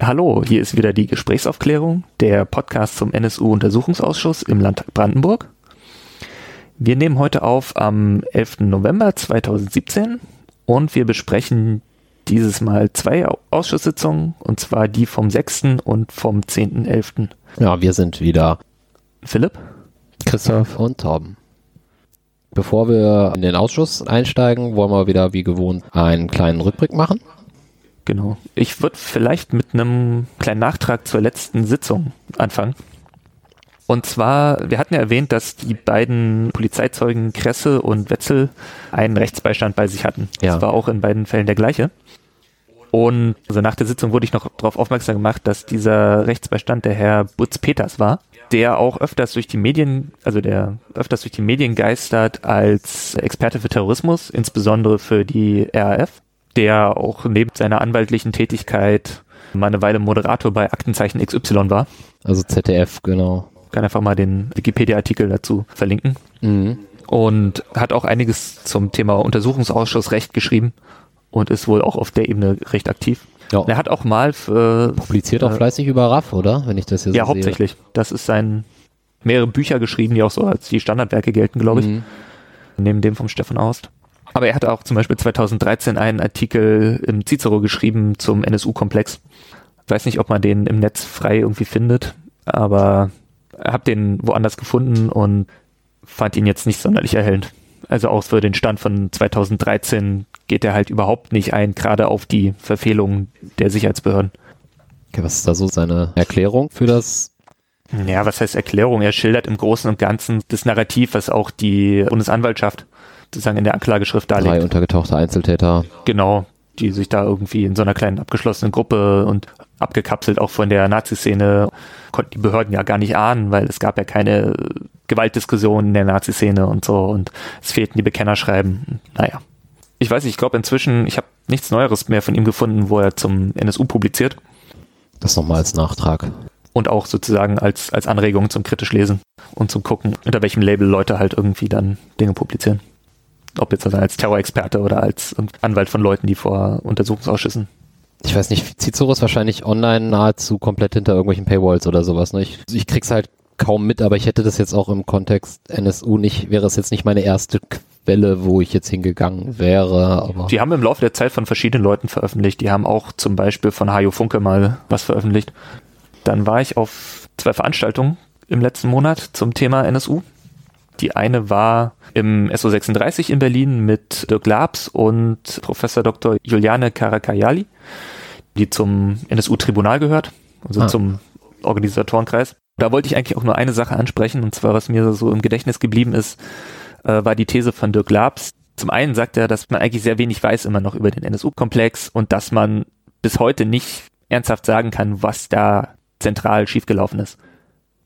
Hallo, hier ist wieder die Gesprächsaufklärung, der Podcast zum NSU-Untersuchungsausschuss im Landtag Brandenburg. Wir nehmen heute auf am 11. November 2017 und wir besprechen dieses Mal zwei Ausschusssitzungen, und zwar die vom 6. und vom 10.11. Ja, wir sind wieder Philipp, Christoph und Torben. Bevor wir in den Ausschuss einsteigen, wollen wir wieder wie gewohnt einen kleinen Rückblick machen. Genau. Ich würde vielleicht mit einem kleinen Nachtrag zur letzten Sitzung anfangen. Und zwar, wir hatten ja erwähnt, dass die beiden Polizeizeugen Kresse und Wetzel einen Rechtsbeistand bei sich hatten. Ja. Das war auch in beiden Fällen der gleiche. Und also nach der Sitzung wurde ich noch darauf aufmerksam gemacht, dass dieser Rechtsbeistand der Herr Butz-Peters war, der auch öfters durch die Medien, also der öfters durch die Medien geistert als Experte für Terrorismus, insbesondere für die RAF, der auch neben seiner anwaltlichen Tätigkeit mal eine Weile Moderator bei Aktenzeichen XY war. Also ZDF, genau. Kann einfach mal den Wikipedia-Artikel dazu verlinken. Mhm. Und hat auch einiges zum Thema Untersuchungsausschussrecht geschrieben und ist wohl auch auf der Ebene recht aktiv. Ja. Er hat auch mal für Publiziert auch Äh, fleißig über RAF, oder? Wenn ich das hier so ja, sehe. hauptsächlich. Das ist sein mehrere Bücher geschrieben, die auch so als die Standardwerke gelten, glaube ich, Mhm. neben dem vom Stefan Aust. Aber er hatte auch zum Beispiel 2013 einen Artikel im Cicero geschrieben zum NSU-Komplex. Weiß nicht, ob man den im Netz frei irgendwie findet, aber habe den woanders gefunden und fand ihn jetzt nicht sonderlich erhellend. Also auch für den Stand von 2013 geht er halt überhaupt nicht ein, gerade auf die Verfehlungen der Sicherheitsbehörden. Okay, was ist da so seine Erklärung für das? Ja, was heißt Erklärung? Er schildert im Großen und Ganzen das Narrativ, was auch die Bundesanwaltschaft sozusagen in der Anklageschrift Drei darlegt. untergetauchte Einzeltäter. Genau, die sich da irgendwie in so einer kleinen abgeschlossenen Gruppe und abgekapselt auch von der Nazi-Szene konnten die Behörden ja gar nicht ahnen, weil es gab ja keine Gewaltdiskussionen in der Nazi-Szene und so und es fehlten die Bekennerschreiben. Naja. Ich weiß nicht, ich glaube inzwischen, ich habe nichts Neueres mehr von ihm gefunden, wo er zum NSU publiziert Das nochmal als Nachtrag. und auch sozusagen als, als Anregung zum kritisch lesen und zum gucken, unter welchem Label Leute halt irgendwie dann Dinge publizieren. Ob jetzt also als Terrorexperte oder als Anwalt von Leuten, die vor Untersuchungsausschüssen. Ich weiß nicht, Cicero ist wahrscheinlich online nahezu komplett hinter irgendwelchen Paywalls oder sowas. Ne? Ich, ich krieg's halt kaum mit, aber ich hätte das jetzt auch im Kontext NSU nicht, wäre es jetzt nicht meine erste Quelle, wo ich jetzt hingegangen wäre, aber Die haben im Laufe der Zeit von verschiedenen Leuten veröffentlicht. Die haben auch zum Beispiel von Hajo Funke mal was veröffentlicht. Dann war ich auf zwei Veranstaltungen im letzten Monat zum Thema NSU. Die eine war im SO36 in Berlin mit Dirk Labs und Professor Dr. Juliane Karakayali, die zum NSU-Tribunal gehört, also Ah. zum Organisatorenkreis. Da wollte ich eigentlich auch nur eine Sache ansprechen, und zwar, was mir so im Gedächtnis geblieben ist, äh, war die These von Dirk Labs. Zum einen sagt er, dass man eigentlich sehr wenig weiß immer noch über den NSU-Komplex und dass man bis heute nicht ernsthaft sagen kann, was da zentral schiefgelaufen ist.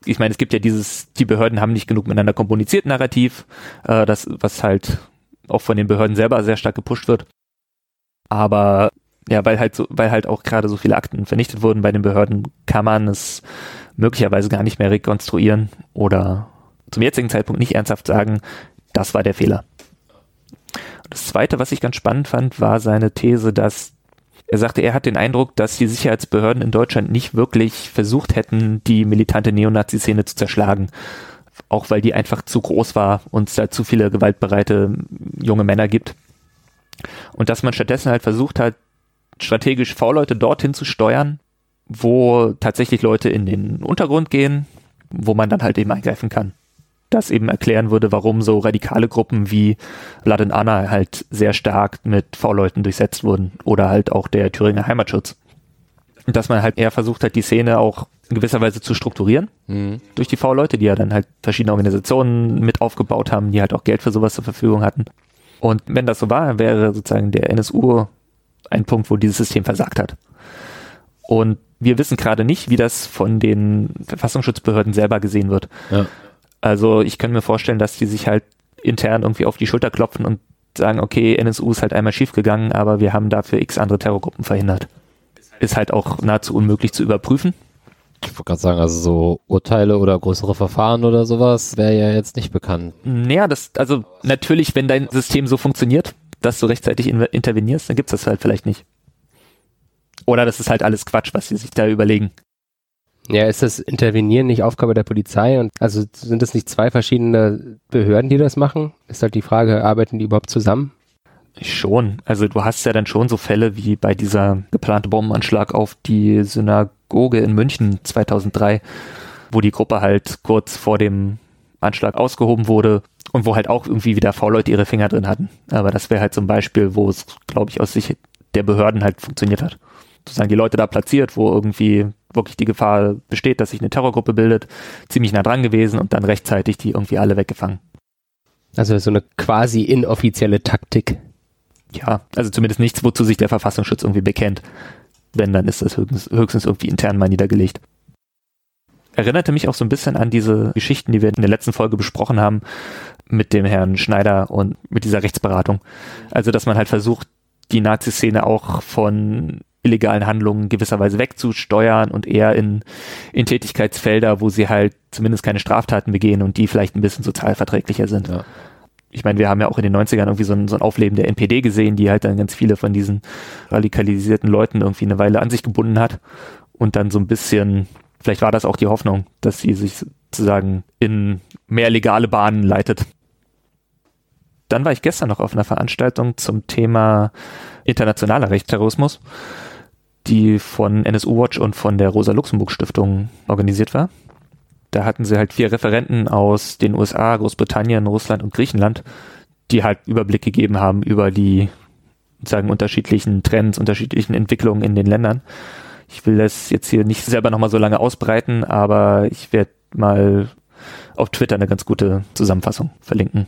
Ich meine, es gibt ja dieses, die Behörden haben nicht genug miteinander kommuniziert Narrativ, äh, das, was halt auch von den Behörden selber sehr stark gepusht wird. Aber ja, weil halt so, weil halt auch gerade so viele Akten vernichtet wurden bei den Behörden, kann man es möglicherweise gar nicht mehr rekonstruieren oder zum jetzigen Zeitpunkt nicht ernsthaft sagen, das war der Fehler. Das zweite, was ich ganz spannend fand, war seine These, dass er sagte, er hat den Eindruck, dass die Sicherheitsbehörden in Deutschland nicht wirklich versucht hätten, die militante Neonazi-Szene zu zerschlagen. Auch weil die einfach zu groß war und es da zu viele gewaltbereite junge Männer gibt. Und dass man stattdessen halt versucht hat, strategisch V-Leute dorthin zu steuern, wo tatsächlich Leute in den Untergrund gehen, wo man dann halt eben eingreifen kann. Das eben erklären würde, warum so radikale Gruppen wie Blood and Anna halt sehr stark mit V-Leuten durchsetzt wurden oder halt auch der Thüringer Heimatschutz. Dass man halt eher versucht hat, die Szene auch in gewisser Weise zu strukturieren Mhm. durch die V-Leute, die ja dann halt verschiedene Organisationen mit aufgebaut haben, die halt auch Geld für sowas zur Verfügung hatten. Und wenn das so war, wäre sozusagen der NSU ein Punkt, wo dieses System versagt hat. Und wir wissen gerade nicht, wie das von den Verfassungsschutzbehörden selber gesehen wird. Ja. Also ich kann mir vorstellen, dass die sich halt intern irgendwie auf die Schulter klopfen und sagen, okay, NSU ist halt einmal schiefgegangen, aber wir haben dafür x andere Terrorgruppen verhindert. Ist halt auch nahezu unmöglich zu überprüfen. Ich wollte gerade sagen, also so Urteile oder größere Verfahren oder sowas wäre ja jetzt nicht bekannt. Naja, das, also natürlich, wenn dein System so funktioniert, dass du rechtzeitig in, intervenierst, dann gibt's das halt vielleicht nicht. Oder das ist halt alles Quatsch, was sie sich da überlegen. Ja, ist das Intervenieren nicht Aufgabe der Polizei? Und also sind es nicht zwei verschiedene Behörden, die das machen? Ist halt die Frage, arbeiten die überhaupt zusammen? Schon. Also du hast ja dann schon so Fälle wie bei dieser geplante Bombenanschlag auf die Synagoge in München 2003, wo die Gruppe halt kurz vor dem Anschlag ausgehoben wurde und wo halt auch irgendwie wieder V-Leute ihre Finger drin hatten. Aber das wäre halt zum Beispiel, wo es, glaube ich, aus Sicht der Behörden halt funktioniert hat. Sozusagen die Leute da platziert, wo irgendwie wirklich die Gefahr besteht, dass sich eine Terrorgruppe bildet, ziemlich nah dran gewesen und dann rechtzeitig die irgendwie alle weggefangen. Also so eine quasi inoffizielle Taktik. Ja, also zumindest nichts, wozu sich der Verfassungsschutz irgendwie bekennt. Wenn, dann ist das höchstens, höchstens irgendwie intern mal niedergelegt. Erinnerte mich auch so ein bisschen an diese Geschichten, die wir in der letzten Folge besprochen haben mit dem Herrn Schneider und mit dieser Rechtsberatung. Also, dass man halt versucht, die Nazi-Szene auch von illegalen Handlungen gewisserweise wegzusteuern und eher in, in Tätigkeitsfelder, wo sie halt zumindest keine Straftaten begehen und die vielleicht ein bisschen sozialverträglicher sind. Ja. Ich meine, wir haben ja auch in den 90ern irgendwie so ein, so ein Aufleben der NPD gesehen, die halt dann ganz viele von diesen radikalisierten Leuten irgendwie eine Weile an sich gebunden hat und dann so ein bisschen, vielleicht war das auch die Hoffnung, dass sie sich sozusagen in mehr legale Bahnen leitet. Dann war ich gestern noch auf einer Veranstaltung zum Thema internationaler Rechtsterrorismus die von NSU Watch und von der Rosa-Luxemburg-Stiftung organisiert war. Da hatten sie halt vier Referenten aus den USA, Großbritannien, Russland und Griechenland, die halt Überblick gegeben haben über die sagen unterschiedlichen Trends, unterschiedlichen Entwicklungen in den Ländern. Ich will das jetzt hier nicht selber nochmal so lange ausbreiten, aber ich werde mal auf Twitter eine ganz gute Zusammenfassung verlinken.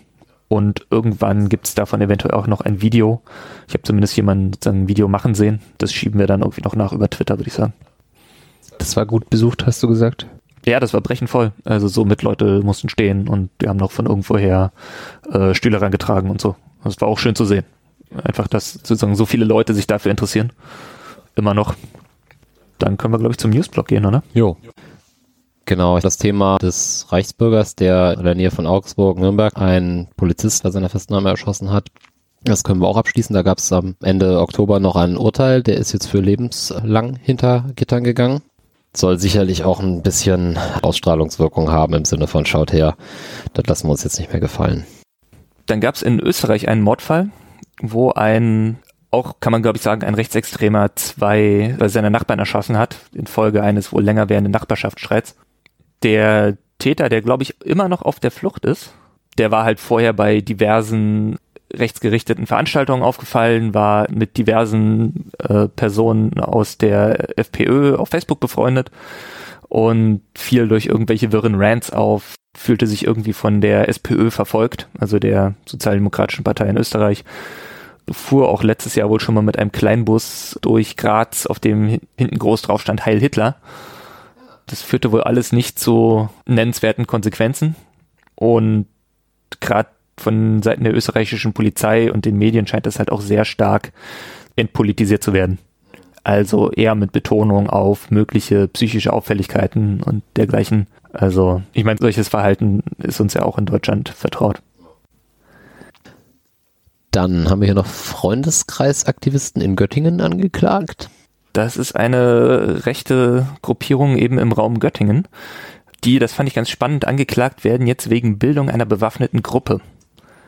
Und irgendwann gibt es davon eventuell auch noch ein Video. Ich habe zumindest jemanden sozusagen ein Video machen sehen. Das schieben wir dann irgendwie noch nach über Twitter, würde ich sagen. Das war gut besucht, hast du gesagt? Ja, das war brechend voll. Also so mit Leute mussten stehen und die haben noch von irgendwoher äh, Stühle reingetragen und so. Das war auch schön zu sehen. Einfach, dass sozusagen so viele Leute sich dafür interessieren. Immer noch. Dann können wir, glaube ich, zum Newsblog gehen, oder? Jo. Genau, das Thema des Reichsbürgers, der in der Nähe von Augsburg, Nürnberg, einen Polizist bei seiner Festnahme erschossen hat. Das können wir auch abschließen. Da gab es am Ende Oktober noch ein Urteil. Der ist jetzt für lebenslang hinter Gittern gegangen. Soll sicherlich auch ein bisschen Ausstrahlungswirkung haben im Sinne von schaut her, das lassen wir uns jetzt nicht mehr gefallen. Dann gab es in Österreich einen Mordfall, wo ein auch, kann man glaube ich sagen, ein Rechtsextremer zwei seine Nachbarn erschossen hat, infolge eines wohl länger währenden Nachbarschaftsstreits der Täter, der glaube ich immer noch auf der Flucht ist, der war halt vorher bei diversen rechtsgerichteten Veranstaltungen aufgefallen, war mit diversen äh, Personen aus der FPÖ auf Facebook befreundet und fiel durch irgendwelche wirren Rants auf, fühlte sich irgendwie von der SPÖ verfolgt, also der Sozialdemokratischen Partei in Österreich, fuhr auch letztes Jahr wohl schon mal mit einem Kleinbus durch Graz, auf dem hinten groß drauf stand Heil Hitler das führte wohl alles nicht zu nennenswerten Konsequenzen. Und gerade von Seiten der österreichischen Polizei und den Medien scheint das halt auch sehr stark entpolitisiert zu werden. Also eher mit Betonung auf mögliche psychische Auffälligkeiten und dergleichen. Also ich meine, solches Verhalten ist uns ja auch in Deutschland vertraut. Dann haben wir hier noch Freundeskreisaktivisten in Göttingen angeklagt. Das ist eine rechte Gruppierung eben im Raum Göttingen, die, das fand ich ganz spannend, angeklagt werden jetzt wegen Bildung einer bewaffneten Gruppe.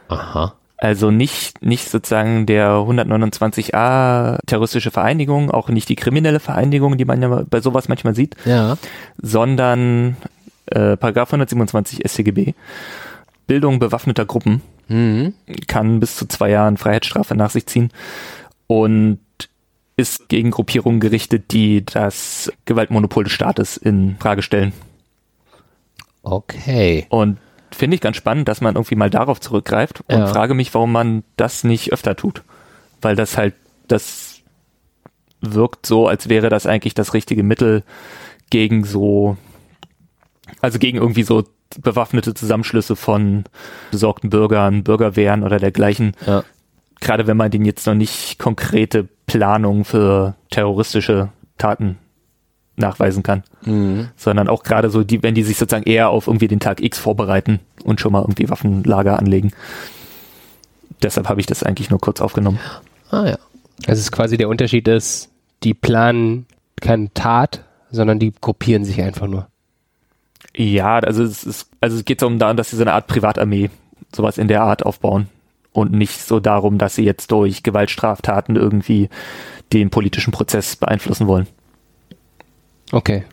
Aha. Also nicht, nicht sozusagen der 129a terroristische Vereinigung, auch nicht die kriminelle Vereinigung, die man ja bei sowas manchmal sieht, ja. sondern äh, Paragraph 127 StGB. Bildung bewaffneter Gruppen mhm. kann bis zu zwei Jahren Freiheitsstrafe nach sich ziehen. Und ist gegen Gruppierungen gerichtet, die das Gewaltmonopol des Staates in Frage stellen. Okay. Und finde ich ganz spannend, dass man irgendwie mal darauf zurückgreift und ja. frage mich, warum man das nicht öfter tut. Weil das halt, das wirkt so, als wäre das eigentlich das richtige Mittel gegen so, also gegen irgendwie so bewaffnete Zusammenschlüsse von besorgten Bürgern, Bürgerwehren oder dergleichen, ja gerade wenn man den jetzt noch nicht konkrete Planungen für terroristische Taten nachweisen kann, mhm. sondern auch gerade so die, wenn die sich sozusagen eher auf irgendwie den Tag X vorbereiten und schon mal irgendwie Waffenlager anlegen. Deshalb habe ich das eigentlich nur kurz aufgenommen. Ah ja. Also es ist quasi der Unterschied ist, die planen keine Tat, sondern die gruppieren sich einfach nur. Ja, also es ist, also es geht so um darum, dass sie so eine Art Privatarmee, sowas in der Art aufbauen. Und nicht so darum, dass sie jetzt durch Gewaltstraftaten irgendwie den politischen Prozess beeinflussen wollen. Okay.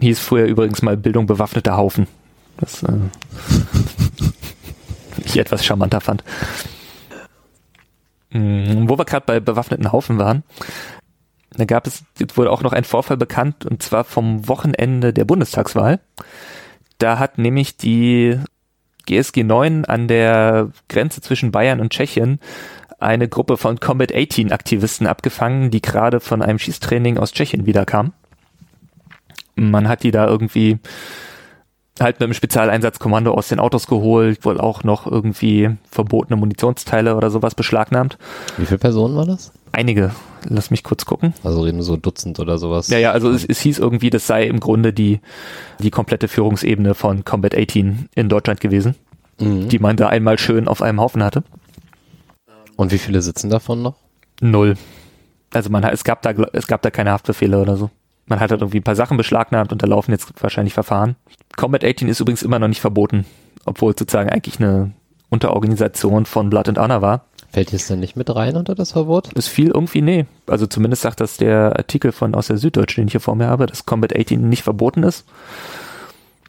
Hieß früher übrigens mal Bildung bewaffneter Haufen. Das äh, ich etwas charmanter fand. Mhm, wo wir gerade bei bewaffneten Haufen waren, da gab es, jetzt wurde auch noch ein Vorfall bekannt, und zwar vom Wochenende der Bundestagswahl. Da hat nämlich die GSG 9 an der Grenze zwischen Bayern und Tschechien eine Gruppe von Combat 18 Aktivisten abgefangen, die gerade von einem Schießtraining aus Tschechien wiederkam. Man hat die da irgendwie halt mit einem Spezialeinsatzkommando aus den Autos geholt, wohl auch noch irgendwie verbotene Munitionsteile oder sowas beschlagnahmt. Wie viele Personen war das? Einige. Lass mich kurz gucken. Also reden so Dutzend oder sowas. Ja, ja, also es, es hieß irgendwie, das sei im Grunde die, die komplette Führungsebene von Combat 18 in Deutschland gewesen, Mhm. die man da einmal schön auf einem Haufen hatte. Und wie viele sitzen davon noch? Null. Also man hat, es gab da, es gab da keine Haftbefehle oder so. Man hat halt irgendwie ein paar Sachen beschlagnahmt und da laufen jetzt wahrscheinlich Verfahren. Combat 18 ist übrigens immer noch nicht verboten, obwohl es sozusagen eigentlich eine Unterorganisation von Blood and Honor war. Fällt jetzt denn nicht mit rein unter das Verbot? Es fiel irgendwie, nee. Also zumindest sagt das der Artikel von aus der Süddeutschen, den ich hier vor mir habe, dass Combat 18 nicht verboten ist.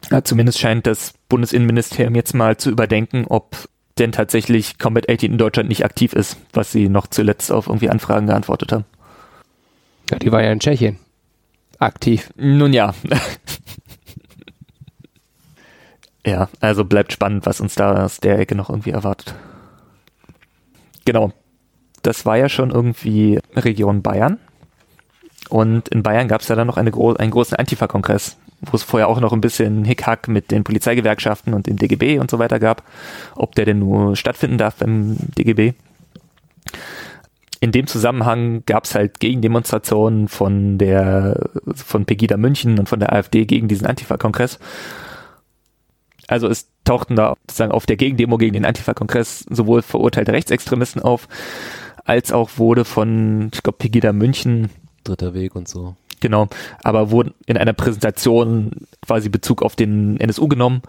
Ja, zumindest scheint das Bundesinnenministerium jetzt mal zu überdenken, ob denn tatsächlich Combat 18 in Deutschland nicht aktiv ist, was sie noch zuletzt auf irgendwie Anfragen geantwortet haben. Ja, die war ja in Tschechien. Aktiv. Nun ja. ja, also bleibt spannend, was uns da aus der Ecke noch irgendwie erwartet. Genau. Das war ja schon irgendwie Region Bayern. Und in Bayern gab es ja dann noch eine gro einen großen Antifa-Kongress, wo es vorher auch noch ein bisschen Hickhack mit den Polizeigewerkschaften und dem DGB und so weiter gab, ob der denn nur stattfinden darf beim DGB. In dem Zusammenhang gab es halt Gegendemonstrationen von der von Pegida München und von der AfD gegen diesen Antifa-Kongress. Also es tauchten da sozusagen auf der Gegendemo gegen den Antifa-Kongress sowohl verurteilte Rechtsextremisten auf, als auch wurde von, ich glaube, Pegida München Dritter Weg und so. Genau, aber wurden in einer Präsentation quasi Bezug auf den NSU genommen,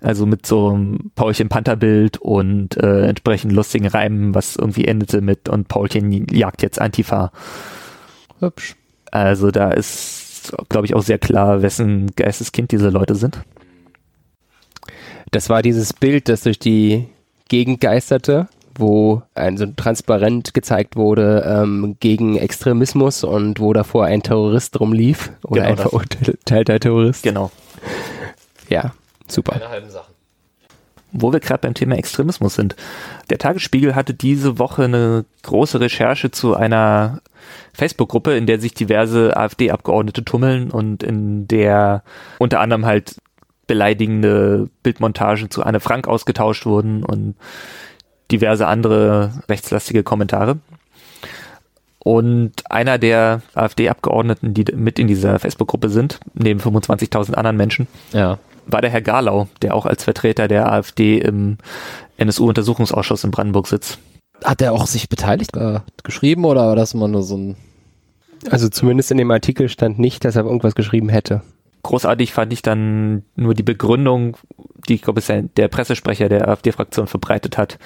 also mit so einem Paulchen Pantherbild und äh, entsprechend lustigen Reimen, was irgendwie endete mit und Paulchen jagt jetzt Antifa. Hübsch. Also da ist, glaube ich, auch sehr klar, wessen Geisteskind diese Leute sind. Das war dieses Bild, das durch die Gegend geisterte, wo ein so ein Transparent gezeigt wurde ähm, gegen Extremismus und wo davor ein Terrorist rumlief oder Genau ein verurteilter Terrorist. Genau. Ja, super. Keine halben Sachen. Wo wir gerade beim Thema Extremismus sind. Der Tagesspiegel hatte diese Woche eine große Recherche zu einer Facebook-Gruppe, in der sich diverse AfD-Abgeordnete tummeln und in der unter anderem halt beleidigende Bildmontagen zu Anne Frank ausgetauscht wurden und diverse andere rechtslastige Kommentare. Und einer der AfD-Abgeordneten, die mit in dieser Facebook-Gruppe sind, neben 25.000 anderen Menschen, Ja. war der Herr Garlau, der auch als Vertreter der AfD im NSU-Untersuchungsausschuss in Brandenburg sitzt. Hat er auch sich beteiligt äh, geschrieben oder war das immer nur so ein. Also zumindest in dem Artikel stand nicht, dass er irgendwas geschrieben hätte. Großartig fand ich dann nur die Begründung, die ich glaube, ja der Pressesprecher der AfD-Fraktion verbreitet hat.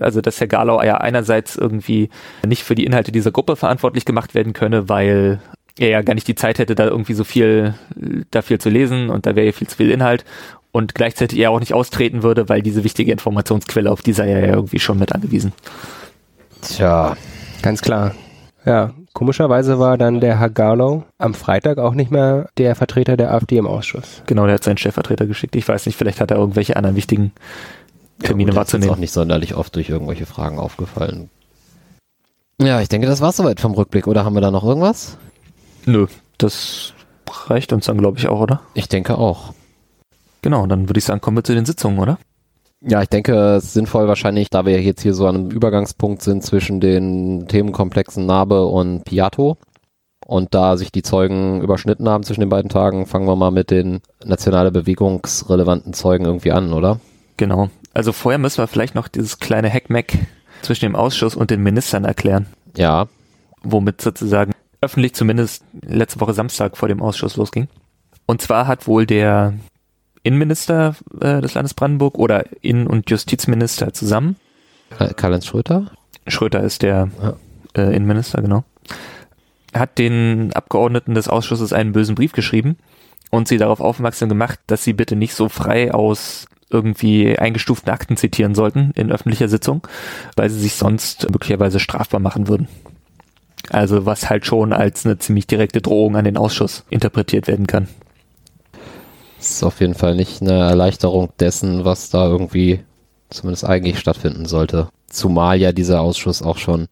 Also, dass Herr Garlau ja einerseits irgendwie nicht für die Inhalte dieser Gruppe verantwortlich gemacht werden könne, weil er ja gar nicht die Zeit hätte, da irgendwie so viel, da viel zu lesen und da wäre ja viel zu viel Inhalt und gleichzeitig er auch nicht austreten würde, weil diese wichtige Informationsquelle, auf die sei er ja irgendwie schon mit angewiesen. Tja. Ganz klar. Ja, komischerweise war dann der Herr Garlow am Freitag auch nicht mehr der Vertreter der AfD im Ausschuss. Genau, der hat seinen Stellvertreter geschickt. Ich weiß nicht, vielleicht hat er irgendwelche anderen wichtigen Termine ja, gut, das ist auch wahrzunehmen. nicht sonderlich oft durch irgendwelche Fragen aufgefallen. Ja, ich denke, das war's soweit vom Rückblick. Oder haben wir da noch irgendwas? Nö, das reicht uns dann, glaube ich, auch, oder? Ich denke auch. Genau, dann würde ich sagen, kommen wir zu den Sitzungen, oder? Ja, ich denke, es ist sinnvoll wahrscheinlich, da wir jetzt hier so an einem Übergangspunkt sind zwischen den Themenkomplexen Narbe und Piato und da sich die Zeugen überschnitten haben zwischen den beiden Tagen, fangen wir mal mit den nationale bewegungsrelevanten Zeugen irgendwie an, oder? Genau. Also vorher müssen wir vielleicht noch dieses kleine Hackmack zwischen dem Ausschuss und den Ministern erklären. Ja, womit sozusagen öffentlich zumindest letzte Woche Samstag vor dem Ausschuss losging. Und zwar hat wohl der Innenminister äh, des Landes Brandenburg oder Innen- und Justizminister zusammen. Karl-Heinz Schröter? Schröter ist der ja. äh, Innenminister, genau. Hat den Abgeordneten des Ausschusses einen bösen Brief geschrieben und sie darauf aufmerksam gemacht, dass sie bitte nicht so frei aus irgendwie eingestuften Akten zitieren sollten in öffentlicher Sitzung, weil sie sich sonst möglicherweise strafbar machen würden. Also was halt schon als eine ziemlich direkte Drohung an den Ausschuss interpretiert werden kann. Ist auf jeden Fall nicht eine Erleichterung dessen, was da irgendwie zumindest eigentlich stattfinden sollte. Zumal ja dieser Ausschuss auch schon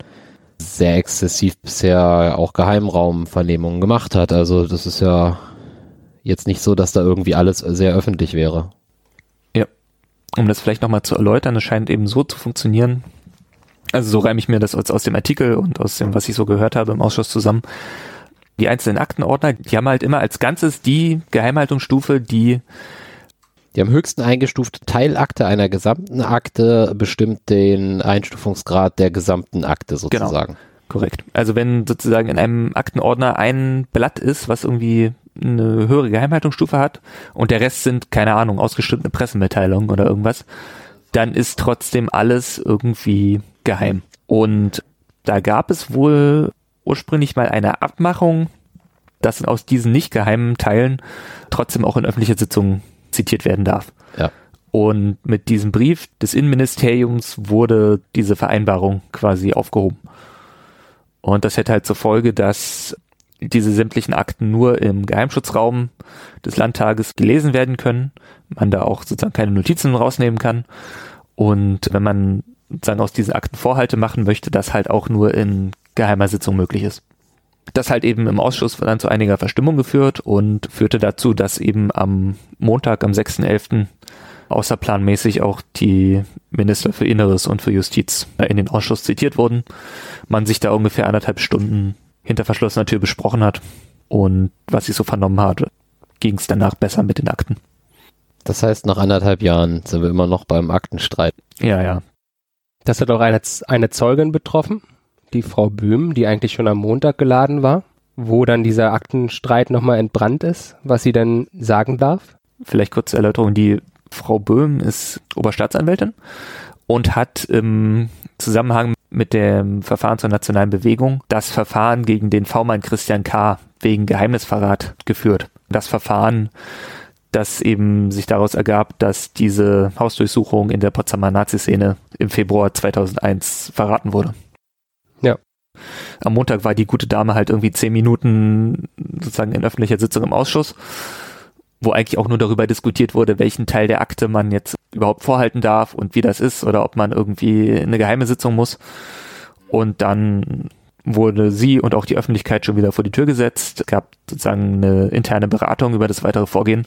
sehr exzessiv bisher auch Geheimraumvernehmungen gemacht hat. Also das ist ja jetzt nicht so, dass da irgendwie alles sehr öffentlich wäre. Ja. Um das vielleicht nochmal zu erläutern, es scheint eben so zu funktionieren. Also so reime ich mir das aus dem Artikel und aus dem, was ich so gehört habe im Ausschuss zusammen. Die einzelnen Aktenordner, die haben halt immer als Ganzes die Geheimhaltungsstufe, die die am höchsten eingestufte Teilakte einer gesamten Akte bestimmt den Einstufungsgrad der gesamten Akte genau. sozusagen. Genau. Korrekt. Also wenn sozusagen in einem Aktenordner ein Blatt ist, was irgendwie eine höhere Geheimhaltungsstufe hat und der Rest sind, keine Ahnung, ausgeschnittene Pressemitteilungen oder irgendwas, dann ist trotzdem alles irgendwie geheim. Und da gab es wohl ursprünglich mal eine Abmachung, dass aus diesen nicht geheimen Teilen trotzdem auch in öffentlicher Sitzungen zitiert werden darf. Ja. Und mit diesem Brief des Innenministeriums wurde diese Vereinbarung quasi aufgehoben. Und das hätte halt zur Folge, dass diese sämtlichen Akten nur im Geheimschutzraum des Landtages gelesen werden können, man da auch sozusagen keine Notizen rausnehmen kann. Und wenn man sozusagen aus diesen Akten Vorhalte machen möchte, das halt auch nur in geheimer Sitzung möglich ist. Das halt eben im Ausschuss dann zu einiger Verstimmung geführt und führte dazu, dass eben am Montag, am 6.11. außerplanmäßig auch die Minister für Inneres und für Justiz in den Ausschuss zitiert wurden. Man sich da ungefähr anderthalb Stunden hinter verschlossener Tür besprochen hat und was ich so vernommen habe, ging es danach besser mit den Akten. Das heißt, nach anderthalb Jahren sind wir immer noch beim Aktenstreit. Ja, ja. Das hat auch eine, eine Zeugin betroffen, die Frau Böhm, die eigentlich schon am Montag geladen war, wo dann dieser Aktenstreit nochmal entbrannt ist, was sie denn sagen darf. Vielleicht kurz zur Erläuterung, die Frau Böhm ist Oberstaatsanwältin und hat im Zusammenhang mit dem Verfahren zur nationalen Bewegung das Verfahren gegen den V-Mann Christian K. wegen Geheimnisverrat geführt. Das Verfahren, das eben sich daraus ergab, dass diese Hausdurchsuchung in der Potsdamer Nazi-Szene im Februar 2001 verraten wurde. Am Montag war die gute Dame halt irgendwie zehn Minuten sozusagen in öffentlicher Sitzung im Ausschuss, wo eigentlich auch nur darüber diskutiert wurde, welchen Teil der Akte man jetzt überhaupt vorhalten darf und wie das ist oder ob man irgendwie eine geheime Sitzung muss. Und dann wurde sie und auch die Öffentlichkeit schon wieder vor die Tür gesetzt. Es gab sozusagen eine interne Beratung über das weitere Vorgehen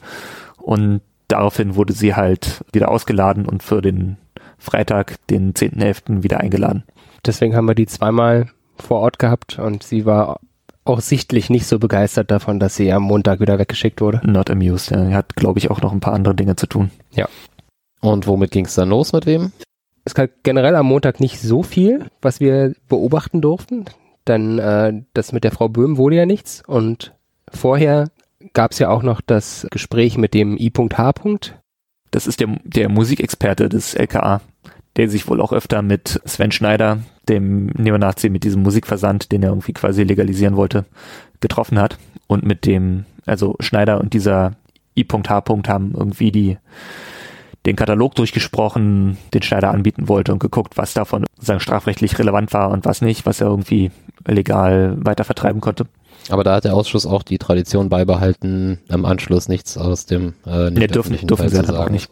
und daraufhin wurde sie halt wieder ausgeladen und für den Freitag, den 10.11. wieder eingeladen. Deswegen haben wir die zweimal vor Ort gehabt und sie war auch sichtlich nicht so begeistert davon, dass sie am Montag wieder weggeschickt wurde. Not amused. Er hat, glaube ich, auch noch ein paar andere Dinge zu tun. Ja. Und womit ging es dann los mit wem? Es gab generell am Montag nicht so viel, was wir beobachten durften. Denn äh, das mit der Frau Böhm wurde ja nichts. Und vorher gab es ja auch noch das Gespräch mit dem I.H. Das ist der, der Musikexperte des LKA, der sich wohl auch öfter mit Sven Schneider, dem Neonazi mit diesem Musikversand, den er irgendwie quasi legalisieren wollte, getroffen hat. Und mit dem, also Schneider und dieser I.H. haben irgendwie die den Katalog durchgesprochen, den Schneider anbieten wollte und geguckt, was davon sagen, strafrechtlich relevant war und was nicht, was er irgendwie legal weiter vertreiben konnte. Aber da hat der Ausschuss auch die Tradition beibehalten, im Anschluss nichts aus dem äh, nicht nee, dürfen, dürfen sie halt auch nicht.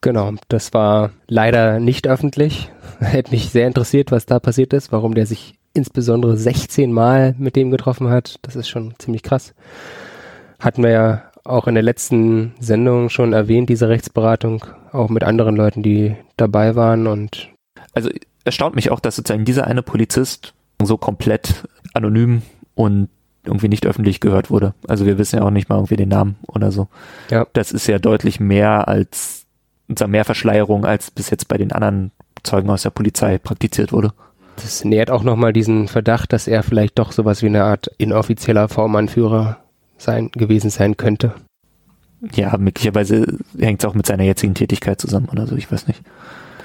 Genau, das war leider nicht öffentlich. Hätte mich sehr interessiert, was da passiert ist, warum der sich insbesondere 16 Mal mit dem getroffen hat. Das ist schon ziemlich krass. Hatten wir ja auch in der letzten Sendung schon erwähnt, diese Rechtsberatung, auch mit anderen Leuten, die dabei waren und. Also erstaunt mich auch, dass sozusagen dieser eine Polizist so komplett anonym und irgendwie nicht öffentlich gehört wurde. Also wir wissen ja auch nicht mal irgendwie den Namen oder so. Ja. Das ist ja deutlich mehr als, mehr Verschleierung, als bis jetzt bei den anderen Zeugen aus der Polizei praktiziert wurde. Das nähert auch nochmal diesen Verdacht, dass er vielleicht doch sowas wie eine Art inoffizieller V-Mann-Führer sein, gewesen sein könnte. Ja, möglicherweise hängt es auch mit seiner jetzigen Tätigkeit zusammen oder so, ich weiß nicht.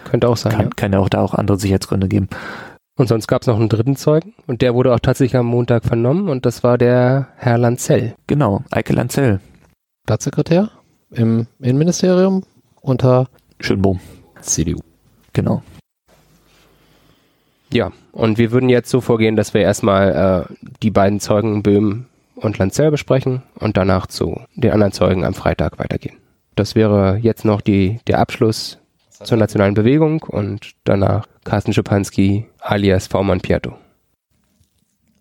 Könnte auch sein. Kann, ja. kann ja auch da auch andere Sicherheitsgründe geben. Und sonst gab es noch einen dritten Zeugen und der wurde auch tatsächlich am Montag vernommen und das war der Herr Lanzell. Genau, Eike Lanzell, Staatssekretär im Innenministerium unter Schönbohm, CDU. genau. Ja, und wir würden jetzt so vorgehen, dass wir erstmal äh, die beiden Zeugen Böhm und Lanzell besprechen und danach zu den anderen Zeugen am Freitag weitergehen. Das wäre jetzt noch die, der Abschluss zur nationalen Bewegung und danach Carsten Schipanski alias V-Mann Piatto.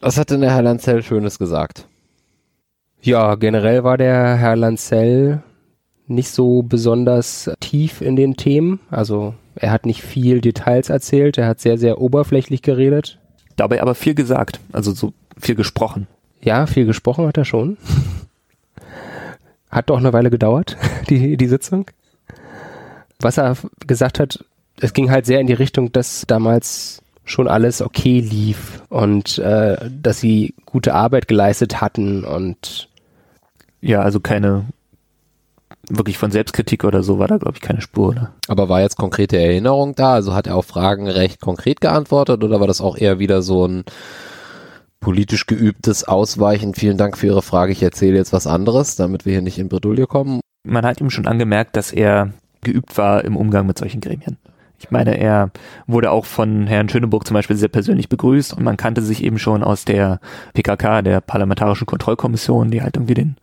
Was hat denn der Herr Lanzell Schönes gesagt? Ja, generell war der Herr Lanzell nicht so besonders tief in den Themen. Also er hat nicht viel Details erzählt, er hat sehr, sehr oberflächlich geredet. Dabei aber viel gesagt, also so viel gesprochen. Ja, viel gesprochen hat er schon. Hat doch eine Weile gedauert, die, die Sitzung. Was er gesagt hat, es ging halt sehr in die Richtung, dass damals schon alles okay lief und äh, dass sie gute Arbeit geleistet hatten und Ja, also keine, wirklich von Selbstkritik oder so war da, glaube ich, keine Spur, oder? Aber war jetzt konkrete Erinnerung da? Also hat er auf Fragen recht konkret geantwortet oder war das auch eher wieder so ein politisch geübtes Ausweichen? Vielen Dank für Ihre Frage. Ich erzähle jetzt was anderes, damit wir hier nicht in Bredouille kommen. Man hat ihm schon angemerkt, dass er geübt war im Umgang mit solchen Gremien. Ich meine, er wurde auch von Herrn Schöneburg zum Beispiel sehr persönlich begrüßt und man kannte sich eben schon aus der PKK, der Parlamentarischen Kontrollkommission, die halt irgendwie den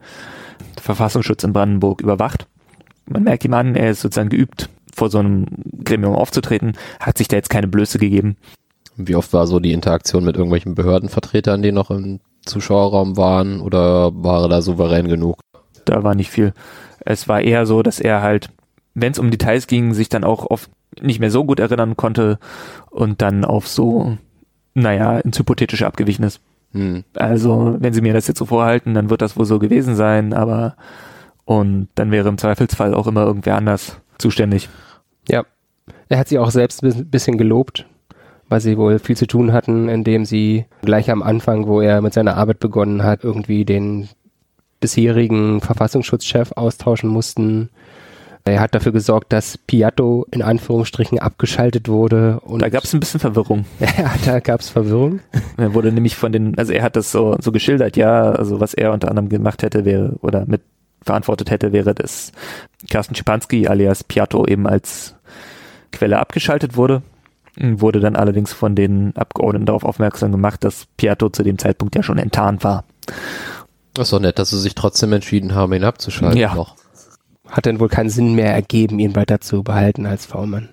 Verfassungsschutz in Brandenburg überwacht. Man merkt ihm an, er ist sozusagen geübt, vor so einem Gremium aufzutreten, hat sich da jetzt keine Blöße gegeben. Wie oft war so die Interaktion mit irgendwelchen Behördenvertretern, die noch im Zuschauerraum waren oder war er da souverän genug? Da war nicht viel. Es war eher so, dass er halt, wenn es um Details ging, sich dann auch oft nicht mehr so gut erinnern konnte und dann auf so, naja, ins Hypothetische abgewichen ist. Hm. Also, wenn Sie mir das jetzt so vorhalten, dann wird das wohl so gewesen sein, aber und dann wäre im Zweifelsfall auch immer irgendwer anders zuständig. ja. Er hat sie auch selbst ein bisschen gelobt, weil sie wohl viel zu tun hatten, indem sie gleich am Anfang, wo er mit seiner Arbeit begonnen hat, irgendwie den bisherigen Verfassungsschutzchef austauschen mussten. Er hat dafür gesorgt, dass Piatto in Anführungsstrichen abgeschaltet wurde. Und Da gab es ein bisschen Verwirrung. ja, da gab es Verwirrung. Er wurde nämlich von den, also er hat das so, so geschildert, ja, also was er unter anderem gemacht hätte, wäre, oder mit verantwortet hätte, wäre, dass Carsten Schipanski alias Piatto eben als Quelle abgeschaltet wurde. Wurde dann allerdings von den Abgeordneten darauf aufmerksam gemacht, dass Piatto zu dem Zeitpunkt ja schon enttarnt war. Das ist doch nett, dass sie sich trotzdem entschieden haben, ihn abzuschalten. Ja. Noch. Hat dann wohl keinen Sinn mehr ergeben, ihn weiter zu behalten als V-Mann.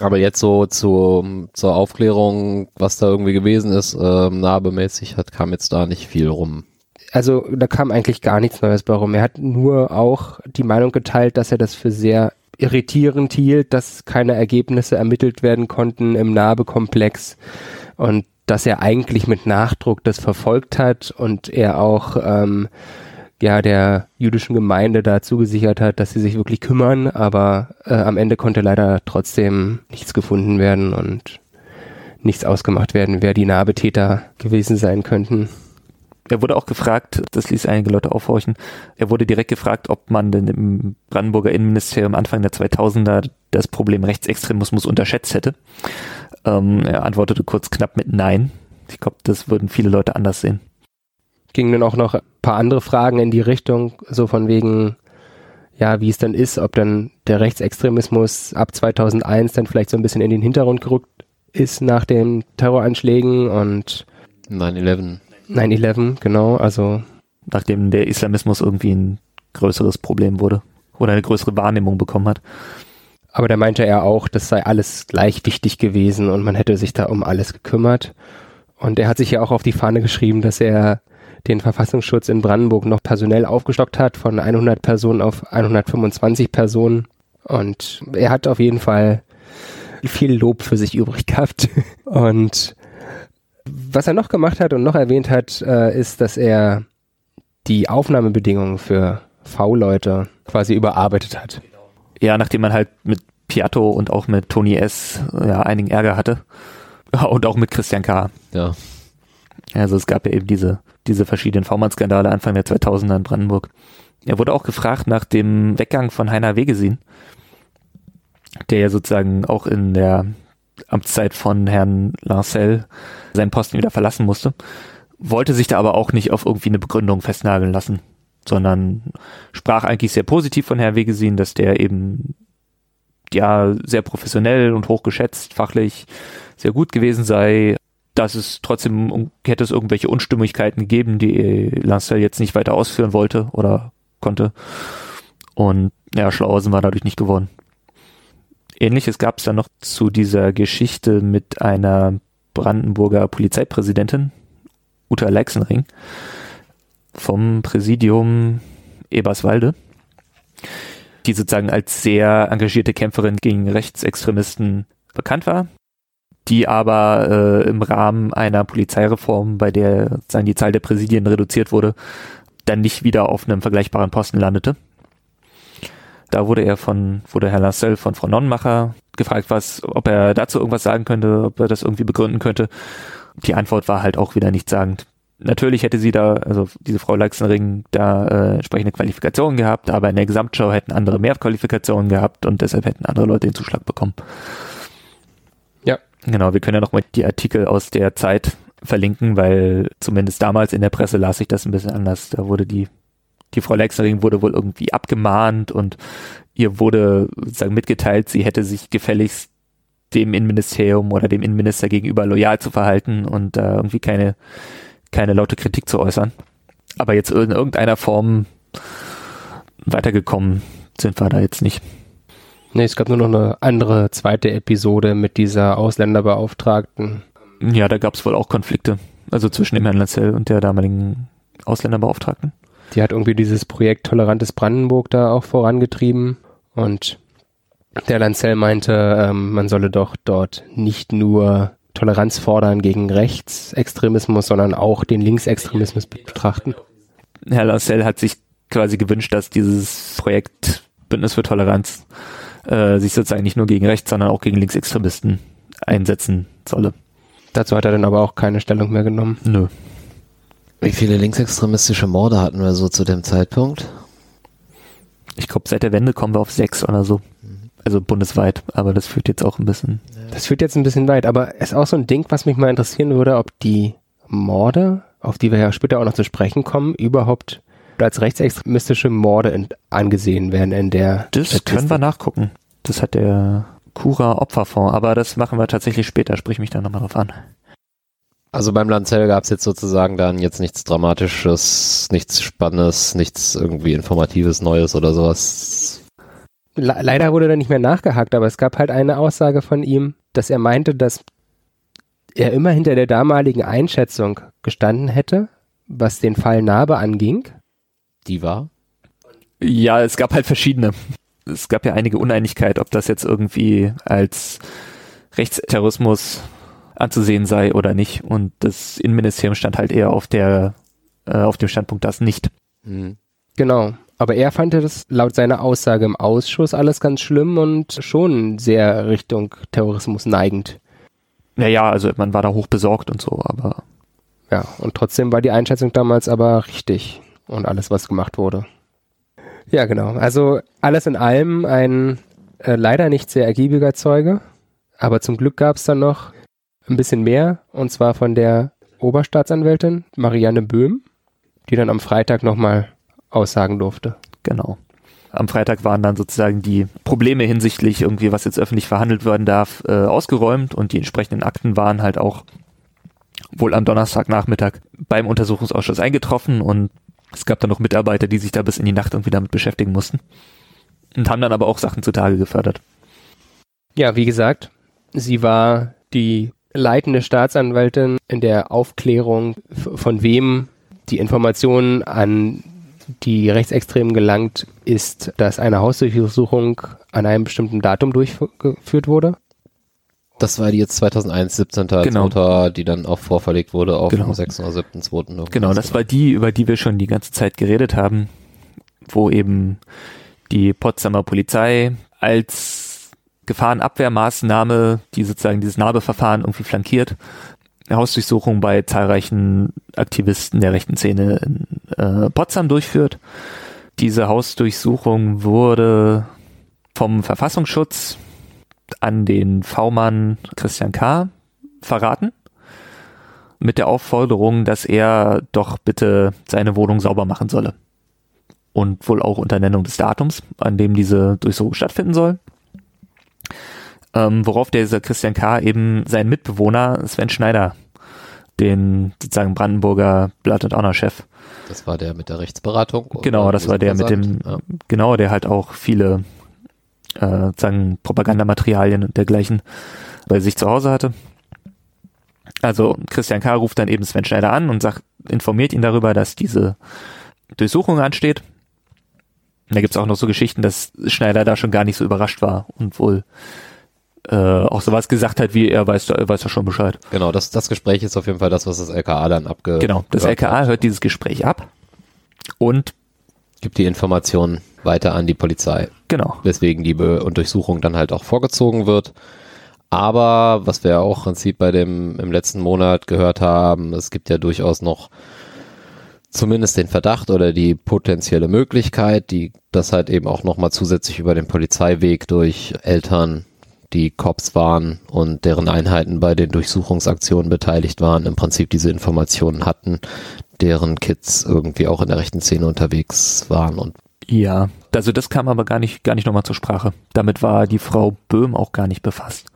Aber jetzt so zu, zur Aufklärung, was da irgendwie gewesen ist, ähm, narbemäßig, hat, kam jetzt da nicht viel rum. Also da kam eigentlich gar nichts Neues bei rum. Er hat nur auch die Meinung geteilt, dass er das für sehr irritierend hielt, dass keine Ergebnisse ermittelt werden konnten im Narbekomplex und dass er eigentlich mit Nachdruck das verfolgt hat und er auch ähm, ja der jüdischen Gemeinde da zugesichert hat, dass sie sich wirklich kümmern, aber äh, am Ende konnte leider trotzdem nichts gefunden werden und nichts ausgemacht werden, wer die Narbetäter gewesen sein könnten. Er wurde auch gefragt, das ließ einige Leute aufhorchen, er wurde direkt gefragt, ob man denn im Brandenburger Innenministerium Anfang der 2000er das Problem Rechtsextremismus unterschätzt hätte. Ähm, er antwortete kurz knapp mit Nein. Ich glaube, das würden viele Leute anders sehen. Gingen dann auch noch ein paar andere Fragen in die Richtung, so von wegen, ja, wie es dann ist, ob dann der Rechtsextremismus ab 2001 dann vielleicht so ein bisschen in den Hintergrund gerückt ist nach den Terroranschlägen und 9-11. 9-11, genau, also nachdem der Islamismus irgendwie ein größeres Problem wurde oder eine größere Wahrnehmung bekommen hat. Aber da meinte er auch, das sei alles gleich wichtig gewesen und man hätte sich da um alles gekümmert. Und er hat sich ja auch auf die Fahne geschrieben, dass er den Verfassungsschutz in Brandenburg noch personell aufgestockt hat, von 100 Personen auf 125 Personen. Und er hat auf jeden Fall viel Lob für sich übrig gehabt. Und was er noch gemacht hat und noch erwähnt hat, äh, ist, dass er die Aufnahmebedingungen für V-Leute quasi überarbeitet hat. Ja, nachdem man halt mit Piatto und auch mit Tony S. ja einigen Ärger hatte, Und auch mit Christian K. Ja. Also es gab ja eben diese, diese verschiedenen V-Mann-Skandale Anfang der 2000er in Brandenburg. Er wurde auch gefragt nach dem Weggang von Heiner Wegesin, der ja sozusagen auch in der Amtszeit von Herrn Lancel seinen Posten wieder verlassen musste, wollte sich da aber auch nicht auf irgendwie eine Begründung festnageln lassen, sondern sprach eigentlich sehr positiv von Herrn Wegesin, dass der eben ja sehr professionell und hochgeschätzt, fachlich sehr gut gewesen sei, dass es trotzdem hätte es irgendwelche Unstimmigkeiten gegeben, die Lancel jetzt nicht weiter ausführen wollte oder konnte. Und ja, schlauer sind wir dadurch nicht geworden. Ähnliches gab es dann noch zu dieser Geschichte mit einer Brandenburger Polizeipräsidentin, Uta Leixenring, vom Präsidium Eberswalde, die sozusagen als sehr engagierte Kämpferin gegen Rechtsextremisten bekannt war, die aber äh, im Rahmen einer Polizeireform, bei der sozusagen die Zahl der Präsidien reduziert wurde, dann nicht wieder auf einem vergleichbaren Posten landete. Da wurde er von, wurde Herr Lassell von Frau Nonnenmacher gefragt, was, ob er dazu irgendwas sagen könnte, ob er das irgendwie begründen könnte. Die Antwort war halt auch wieder nichtssagend. Natürlich hätte sie da, also diese Frau Leixenring, da äh, entsprechende Qualifikationen gehabt, aber in der Gesamtschau hätten andere mehr Qualifikationen gehabt und deshalb hätten andere Leute den Zuschlag bekommen. Genau, wir können ja nochmal die Artikel aus der Zeit verlinken, weil zumindest damals in der Presse las ich das ein bisschen anders. Da wurde die, die Frau Lexering wurde wohl irgendwie abgemahnt und ihr wurde sozusagen mitgeteilt, sie hätte sich gefälligst dem Innenministerium oder dem Innenminister gegenüber loyal zu verhalten und äh, irgendwie keine, keine laute Kritik zu äußern. Aber jetzt in irgendeiner Form weitergekommen sind wir da jetzt nicht. Nee, es gab nur noch eine andere zweite Episode mit dieser Ausländerbeauftragten. Ja, da gab es wohl auch Konflikte. Also zwischen dem Herrn Lancel und der damaligen Ausländerbeauftragten. Die hat irgendwie dieses Projekt Tolerantes Brandenburg da auch vorangetrieben und der Lancel meinte, ähm, man solle doch dort nicht nur Toleranz fordern gegen Rechtsextremismus, sondern auch den Linksextremismus betrachten. Herr Lancel hat sich quasi gewünscht, dass dieses Projekt Bündnis für Toleranz äh, sich sozusagen nicht nur gegen Rechts, sondern auch gegen Linksextremisten einsetzen solle. Dazu hat er dann aber auch keine Stellung mehr genommen. Nö. Wie viele linksextremistische Morde hatten wir so zu dem Zeitpunkt? Ich glaube, seit der Wende kommen wir auf sechs oder so. Also bundesweit, aber das führt jetzt auch ein bisschen. Das führt jetzt ein bisschen weit, aber es ist auch so ein Ding, was mich mal interessieren würde, ob die Morde, auf die wir ja später auch noch zu sprechen kommen, überhaupt als rechtsextremistische Morde angesehen werden in der. Das Statistik. können wir nachgucken. Das hat der Cura Opferfonds, aber das machen wir tatsächlich später, sprich mich da nochmal drauf an. Also beim Lanzell gab es jetzt sozusagen dann jetzt nichts Dramatisches, nichts Spannendes, nichts irgendwie Informatives, Neues oder sowas. Leider wurde da nicht mehr nachgehakt, aber es gab halt eine Aussage von ihm, dass er meinte, dass er immer hinter der damaligen Einschätzung gestanden hätte, was den Fall Narbe anging. Die war? Ja, es gab halt verschiedene es gab ja einige Uneinigkeit, ob das jetzt irgendwie als Rechtsterrorismus anzusehen sei oder nicht. Und das Innenministerium stand halt eher auf der, äh, auf dem Standpunkt, das nicht. Mhm. Genau. Aber er fand das laut seiner Aussage im Ausschuss alles ganz schlimm und schon sehr Richtung Terrorismus neigend. Naja, also man war da hoch besorgt und so, aber. Ja, und trotzdem war die Einschätzung damals aber richtig und alles, was gemacht wurde. Ja, genau. Also alles in allem ein äh, leider nicht sehr ergiebiger Zeuge, aber zum Glück gab es dann noch ein bisschen mehr und zwar von der Oberstaatsanwältin Marianne Böhm, die dann am Freitag nochmal aussagen durfte. Genau. Am Freitag waren dann sozusagen die Probleme hinsichtlich irgendwie, was jetzt öffentlich verhandelt werden darf, äh, ausgeräumt und die entsprechenden Akten waren halt auch wohl am Donnerstagnachmittag beim Untersuchungsausschuss eingetroffen und es gab dann noch Mitarbeiter, die sich da bis in die Nacht irgendwie damit beschäftigen mussten. Und haben dann aber auch Sachen zutage gefördert. Ja, wie gesagt, sie war die leitende Staatsanwältin in der Aufklärung, von wem die Informationen an die Rechtsextremen gelangt ist, dass eine Hausdurchsuchung an einem bestimmten Datum durchgeführt wurde. Das war die jetzt 2001, 17. Genau. Mutter, die dann auch vorverlegt wurde auf genau. 6. oder 7. 2. Genau, das war die, über die wir schon die ganze Zeit geredet haben, wo eben die Potsdamer Polizei als Gefahrenabwehrmaßnahme, die sozusagen dieses Narbeverfahren irgendwie flankiert, eine Hausdurchsuchung bei zahlreichen Aktivisten der rechten Szene in äh, Potsdam durchführt. Diese Hausdurchsuchung wurde vom Verfassungsschutz an den V-Mann Christian K. verraten mit der Aufforderung, dass er doch bitte seine Wohnung sauber machen solle. Und wohl auch unter Nennung des Datums, an dem diese Durchsuchung stattfinden soll. Ähm, worauf dieser Christian K. eben seinen Mitbewohner Sven Schneider, den sozusagen Brandenburger Blatt- und Honor-Chef. Das war der mit der Rechtsberatung. Genau, das war der mit dem, ja. genau, der halt auch viele äh, sagen Propagandamaterialien und dergleichen bei sich zu Hause hatte. Also Christian K. ruft dann eben Sven Schneider an und sagt, informiert ihn darüber, dass diese Durchsuchung ansteht. Und da gibt's auch noch so Geschichten, dass Schneider da schon gar nicht so überrascht war und wohl äh, auch sowas gesagt hat, wie er weiß, er weiß ja schon Bescheid. Genau, das, das Gespräch ist auf jeden Fall das, was das LKA dann abge... Genau, das LKA hat. hört dieses Gespräch ab und gibt die Informationen weiter an die Polizei. Genau. Weswegen die Be Durchsuchung dann halt auch vorgezogen wird. Aber was wir auch im Prinzip bei dem im letzten Monat gehört haben, es gibt ja durchaus noch zumindest den Verdacht oder die potenzielle Möglichkeit, die das halt eben auch nochmal zusätzlich über den Polizeiweg durch Eltern, die Cops waren und deren Einheiten bei den Durchsuchungsaktionen beteiligt waren, im Prinzip diese Informationen hatten, deren Kids irgendwie auch in der rechten Szene unterwegs waren und ja, also das kam aber gar nicht, gar nicht nochmal zur Sprache. Damit war die Frau Böhm auch gar nicht befasst.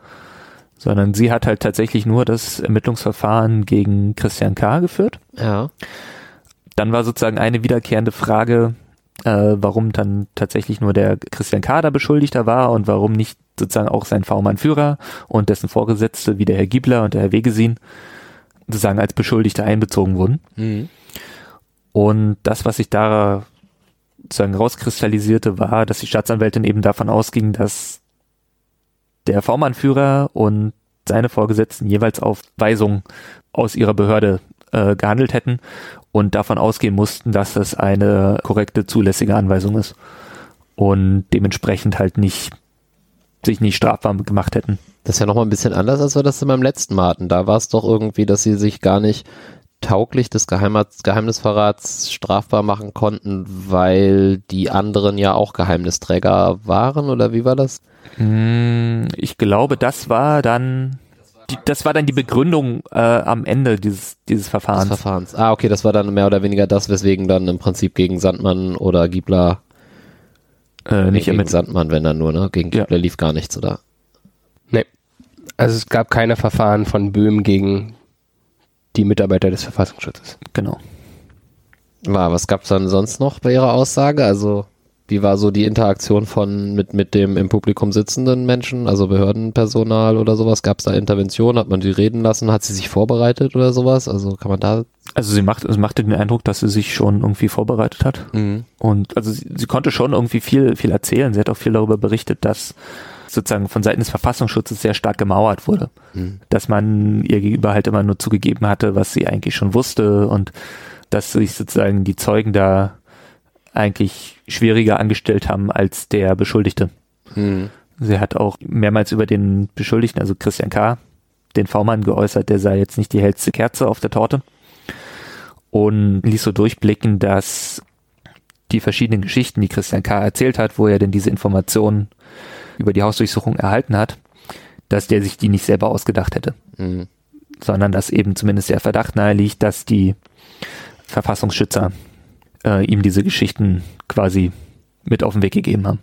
Sondern sie hat halt tatsächlich nur das Ermittlungsverfahren gegen Christian K. geführt. Ja. Dann war sozusagen eine wiederkehrende Frage, äh, warum dann tatsächlich nur der Christian K. da Beschuldigter war und warum nicht sozusagen auch sein V-Mann-Führer und dessen Vorgesetzte wie der Herr Giebler und der Herr Wegesin sozusagen als Beschuldigte einbezogen wurden. Mhm. Und das, was sich da sozusagen rauskristallisierte, war, dass die Staatsanwältin eben davon ausging, dass der V-Mann-Führer und seine Vorgesetzten jeweils auf Weisung aus ihrer Behörde äh, gehandelt hätten und davon ausgehen mussten, dass das eine korrekte, zulässige Anweisung ist und dementsprechend halt nicht sich nicht strafbar gemacht hätten. Das ist ja nochmal ein bisschen anders, als wir das in meinem letzten Mal hatten. Da war es doch irgendwie, dass sie sich gar nicht tauglich des Geheimrats, Geheimnisverrats strafbar machen konnten, weil die anderen ja auch Geheimnisträger waren, oder wie war das? Hm, ich glaube, das war dann die, das war dann die Begründung äh, am Ende dieses, dieses Verfahrens. Des Verfahrens. Ah, okay, das war dann mehr oder weniger das, weswegen dann im Prinzip gegen Sandmann oder Giebler äh, nicht gegen Sandmann, wenn dann nur, ne? Gegen Giebler ja. lief gar nichts, oder? Nee. Also es gab keine Verfahren von Böhm gegen die Mitarbeiter des Verfassungsschutzes. Genau. War, was gab es dann sonst noch bei Ihrer Aussage? Also wie war so die Interaktion von mit, mit dem im Publikum sitzenden Menschen, also Behördenpersonal oder sowas? Gab es da Intervention? Hat man sie reden lassen? Hat sie sich vorbereitet oder sowas? Also kann man da. Also sie macht, es machte den Eindruck, dass sie sich schon irgendwie vorbereitet hat. Mhm. Und also sie, sie konnte schon irgendwie viel, viel erzählen. Sie hat auch viel darüber berichtet, dass sozusagen von Seiten des Verfassungsschutzes sehr stark gemauert wurde. Mhm. Dass man ihr gegenüber halt immer nur zugegeben hatte, was sie eigentlich schon wusste und dass sich sozusagen die Zeugen da eigentlich schwieriger angestellt haben als der Beschuldigte. Mhm. Sie hat auch mehrmals über den Beschuldigten, also Christian K., den V-Mann geäußert, der sei jetzt nicht die hellste Kerze auf der Torte und ließ so durchblicken, dass die verschiedenen Geschichten, die Christian K. erzählt hat, wo er denn diese Informationen über die Hausdurchsuchung erhalten hat, dass der sich die nicht selber ausgedacht hätte. Mhm. Sondern dass eben zumindest der Verdacht nahe liegt, dass die Verfassungsschützer äh, ihm diese Geschichten quasi mit auf den Weg gegeben haben.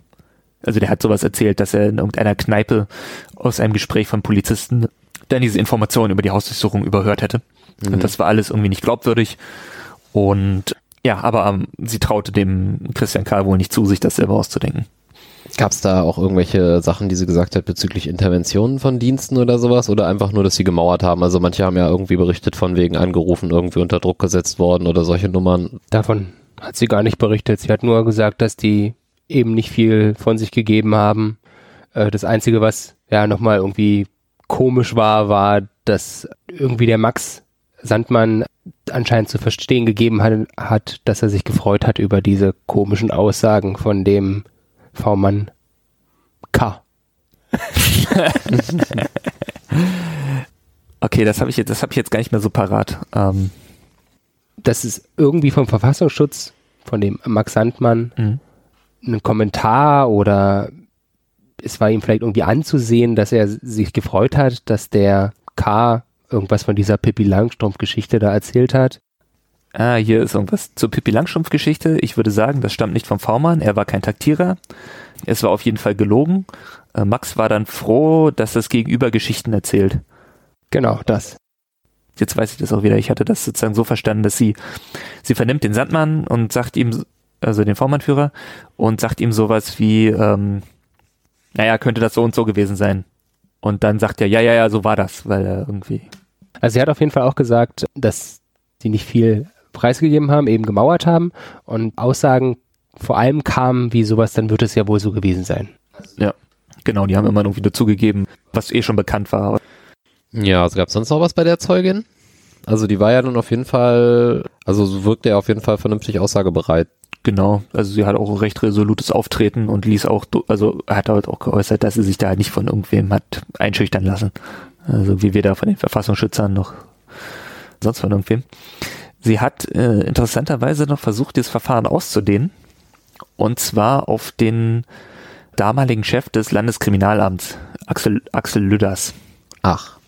Also der hat sowas erzählt, dass er in irgendeiner Kneipe aus einem Gespräch von Polizisten dann diese Informationen über die Hausdurchsuchung überhört hätte. Mhm. Und das war alles irgendwie nicht glaubwürdig. Und ja, aber ähm, sie traute dem Christian Karl wohl nicht zu, sich das selber auszudenken. Gab es da auch irgendwelche Sachen, die sie gesagt hat bezüglich Interventionen von Diensten oder sowas? Oder einfach nur, dass sie gemauert haben? Also manche haben ja irgendwie berichtet von wegen angerufen, irgendwie unter Druck gesetzt worden oder solche Nummern. Davon hat sie gar nicht berichtet. Sie hat nur gesagt, dass die eben nicht viel von sich gegeben haben. Äh, das Einzige, was ja nochmal irgendwie komisch war, war, dass irgendwie der Max Sandmann anscheinend zu verstehen gegeben hat, hat, dass er sich gefreut hat über diese komischen Aussagen von dem V-Mann K. okay, das habe ich jetzt, das habe ich jetzt gar nicht mehr so parat. Ähm, Das ist irgendwie vom Verfassungsschutz, von dem Max Sandmann, mhm. ein Kommentar oder es war ihm vielleicht irgendwie anzusehen, dass er sich gefreut hat, dass der K. irgendwas von dieser Pippi Langstrumpf-Geschichte da erzählt hat. Ah, hier ist irgendwas zur Pippi Langstrumpf-Geschichte. Ich würde sagen, das stammt nicht vom V-Mann. Er war kein Taktierer. Es war auf jeden Fall gelogen. Äh, Max war dann froh, dass das Gegenüber Geschichten erzählt. Genau, das. Jetzt weiß ich das auch wieder. Ich hatte das sozusagen so verstanden, dass sie, sie vernimmt den Sandmann und sagt ihm, also den V-Mann-Führer, und sagt ihm sowas wie, ähm, naja, könnte das so und so gewesen sein. Und dann sagt er, ja, ja, ja, so war das, weil er irgendwie. Also sie hat auf jeden Fall auch gesagt, dass sie nicht viel preisgegeben haben, eben gemauert haben und Aussagen vor allem kamen, wie sowas, dann wird es ja wohl so gewesen sein. Genau, die haben immer irgendwie dazugegeben, was eh schon bekannt war. Ja, also gab es sonst noch was bei der Zeugin? Also die war ja nun auf jeden Fall, also so wirkte er auf jeden Fall vernünftig aussagebereit. Genau, also sie hat auch ein recht resolutes Auftreten und ließ auch, also hat halt auch geäußert, dass sie sich da nicht von irgendwem hat einschüchtern lassen. Also wie wir da von den Verfassungsschützern noch sonst von irgendwem. Sie hat äh, interessanterweise noch versucht, dieses Verfahren auszudehnen und zwar auf den damaligen Chef des Landeskriminalamts, Axel, Axel Lüders. Ach.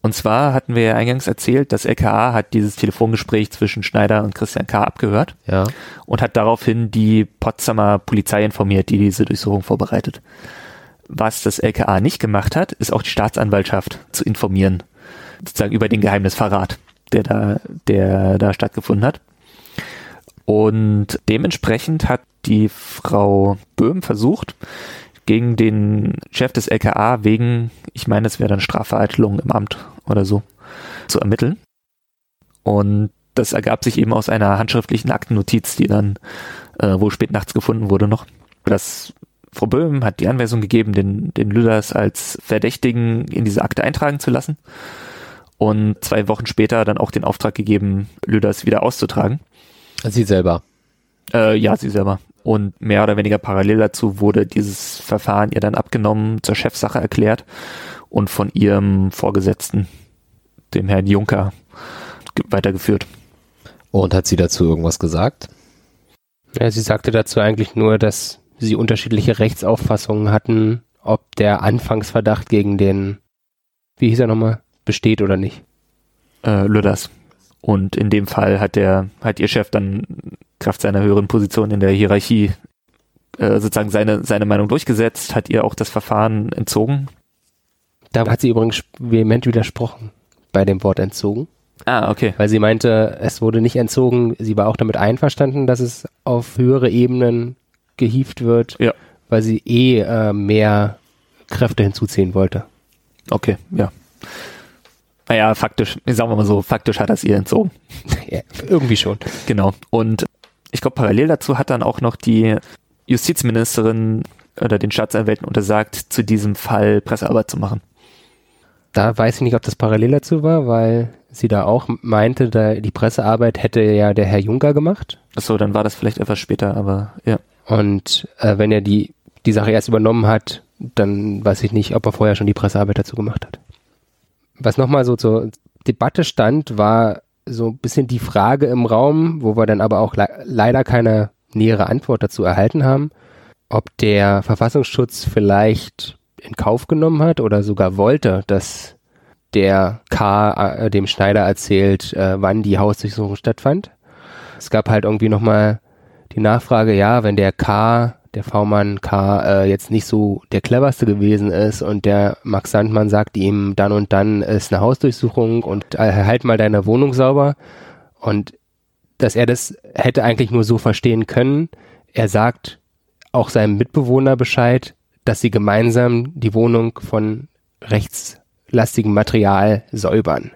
Und zwar hatten wir ja eingangs erzählt, das LKA hat dieses Telefongespräch zwischen Schneider und Christian K. abgehört Ja. und hat daraufhin die Potsdamer Polizei informiert, die diese Durchsuchung vorbereitet. Was das LKA nicht gemacht hat, ist auch die Staatsanwaltschaft zu informieren, sozusagen über den Geheimnisverrat, der da, der da stattgefunden hat. Und dementsprechend hat die Frau Böhm versucht, gegen den Chef des LKA wegen, ich meine, es wäre dann Strafvereitelung im Amt oder so, zu ermitteln. Und das ergab sich eben aus einer handschriftlichen Aktennotiz, die dann äh, wohl spät nachts gefunden wurde noch. Das Frau Böhm hat die Anweisung gegeben, den, den Lüders als Verdächtigen in diese Akte eintragen zu lassen. Und zwei Wochen später dann auch den Auftrag gegeben, Lüders wieder auszutragen. Sie selber. Äh, ja, sie selber. Und mehr oder weniger parallel dazu wurde dieses Verfahren ihr dann abgenommen, zur Chefsache erklärt und von ihrem Vorgesetzten, dem Herrn Juncker, ge- weitergeführt. Und hat sie dazu irgendwas gesagt? Ja, sie sagte dazu eigentlich nur, dass sie unterschiedliche Rechtsauffassungen hatten, ob der Anfangsverdacht gegen den, wie hieß er nochmal, besteht oder nicht. äh, Lüders. Und in dem Fall hat der, hat ihr Chef dann Kraft seiner höheren Position in der Hierarchie äh, sozusagen seine, seine Meinung durchgesetzt, hat ihr auch das Verfahren entzogen. Da hat sie übrigens vehement widersprochen bei dem Wort entzogen, Ah, okay. weil sie meinte, es wurde nicht entzogen. Sie war auch damit einverstanden, dass es auf höhere Ebenen gehievt wird, Ja. weil sie eh äh, mehr Kräfte hinzuziehen wollte. Okay, ja. Naja, faktisch, sagen wir mal so, faktisch hat er es ihr entzogen. ja, irgendwie schon. Genau. Und ich glaube, parallel dazu hat dann auch noch die Justizministerin oder den Staatsanwälten untersagt, zu diesem Fall Pressearbeit zu machen. Da weiß ich nicht, ob das parallel dazu war, weil sie da auch meinte, da die Pressearbeit hätte ja der Herr Juncker gemacht. Achso, dann war das vielleicht etwas später, aber ja. Und äh, wenn er die, die Sache erst übernommen hat, dann weiß ich nicht, ob er vorher schon die Pressearbeit dazu gemacht hat. Was nochmal so zur Debatte stand, war so ein bisschen die Frage im Raum, wo wir dann aber auch le leider keine nähere Antwort dazu erhalten haben, ob der Verfassungsschutz vielleicht in Kauf genommen hat oder sogar wollte, dass der K. äh, dem Schneider erzählt, äh, wann die Hausdurchsuchung stattfand. Es gab halt irgendwie nochmal die Nachfrage, ja, wenn der K, der V-Mann K, äh, jetzt nicht so der cleverste gewesen ist und der Max Sandmann sagt ihm, dann und dann ist eine Hausdurchsuchung und äh, halt mal deine Wohnung sauber und dass er das hätte eigentlich nur so verstehen können. Er sagt auch seinem Mitbewohner Bescheid, dass sie gemeinsam die Wohnung von rechtslastigem Material säubern.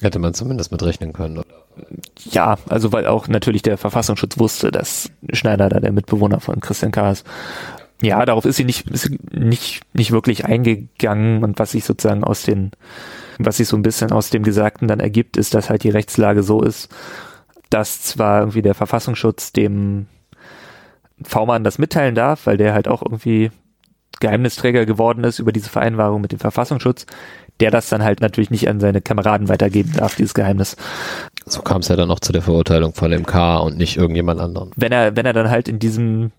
Hätte man zumindest mit rechnen können. Oder? Ja, also weil auch natürlich der Verfassungsschutz wusste, dass Schneider da der Mitbewohner von Christian K. ist. Ja, darauf ist sie nicht, ist nicht, nicht wirklich eingegangen und was sich sozusagen aus den, was sich so ein bisschen aus dem Gesagten dann ergibt, ist, dass halt die Rechtslage so ist, dass zwar irgendwie der Verfassungsschutz dem V-Mann das mitteilen darf, weil der halt auch irgendwie Geheimnisträger geworden ist über diese Vereinbarung mit dem Verfassungsschutz, der das dann halt natürlich nicht an seine Kameraden weitergeben darf, dieses Geheimnis. So kam es ja dann auch zu der Verurteilung von MK und nicht irgendjemand anderen. Wenn er, wenn er dann halt in diesem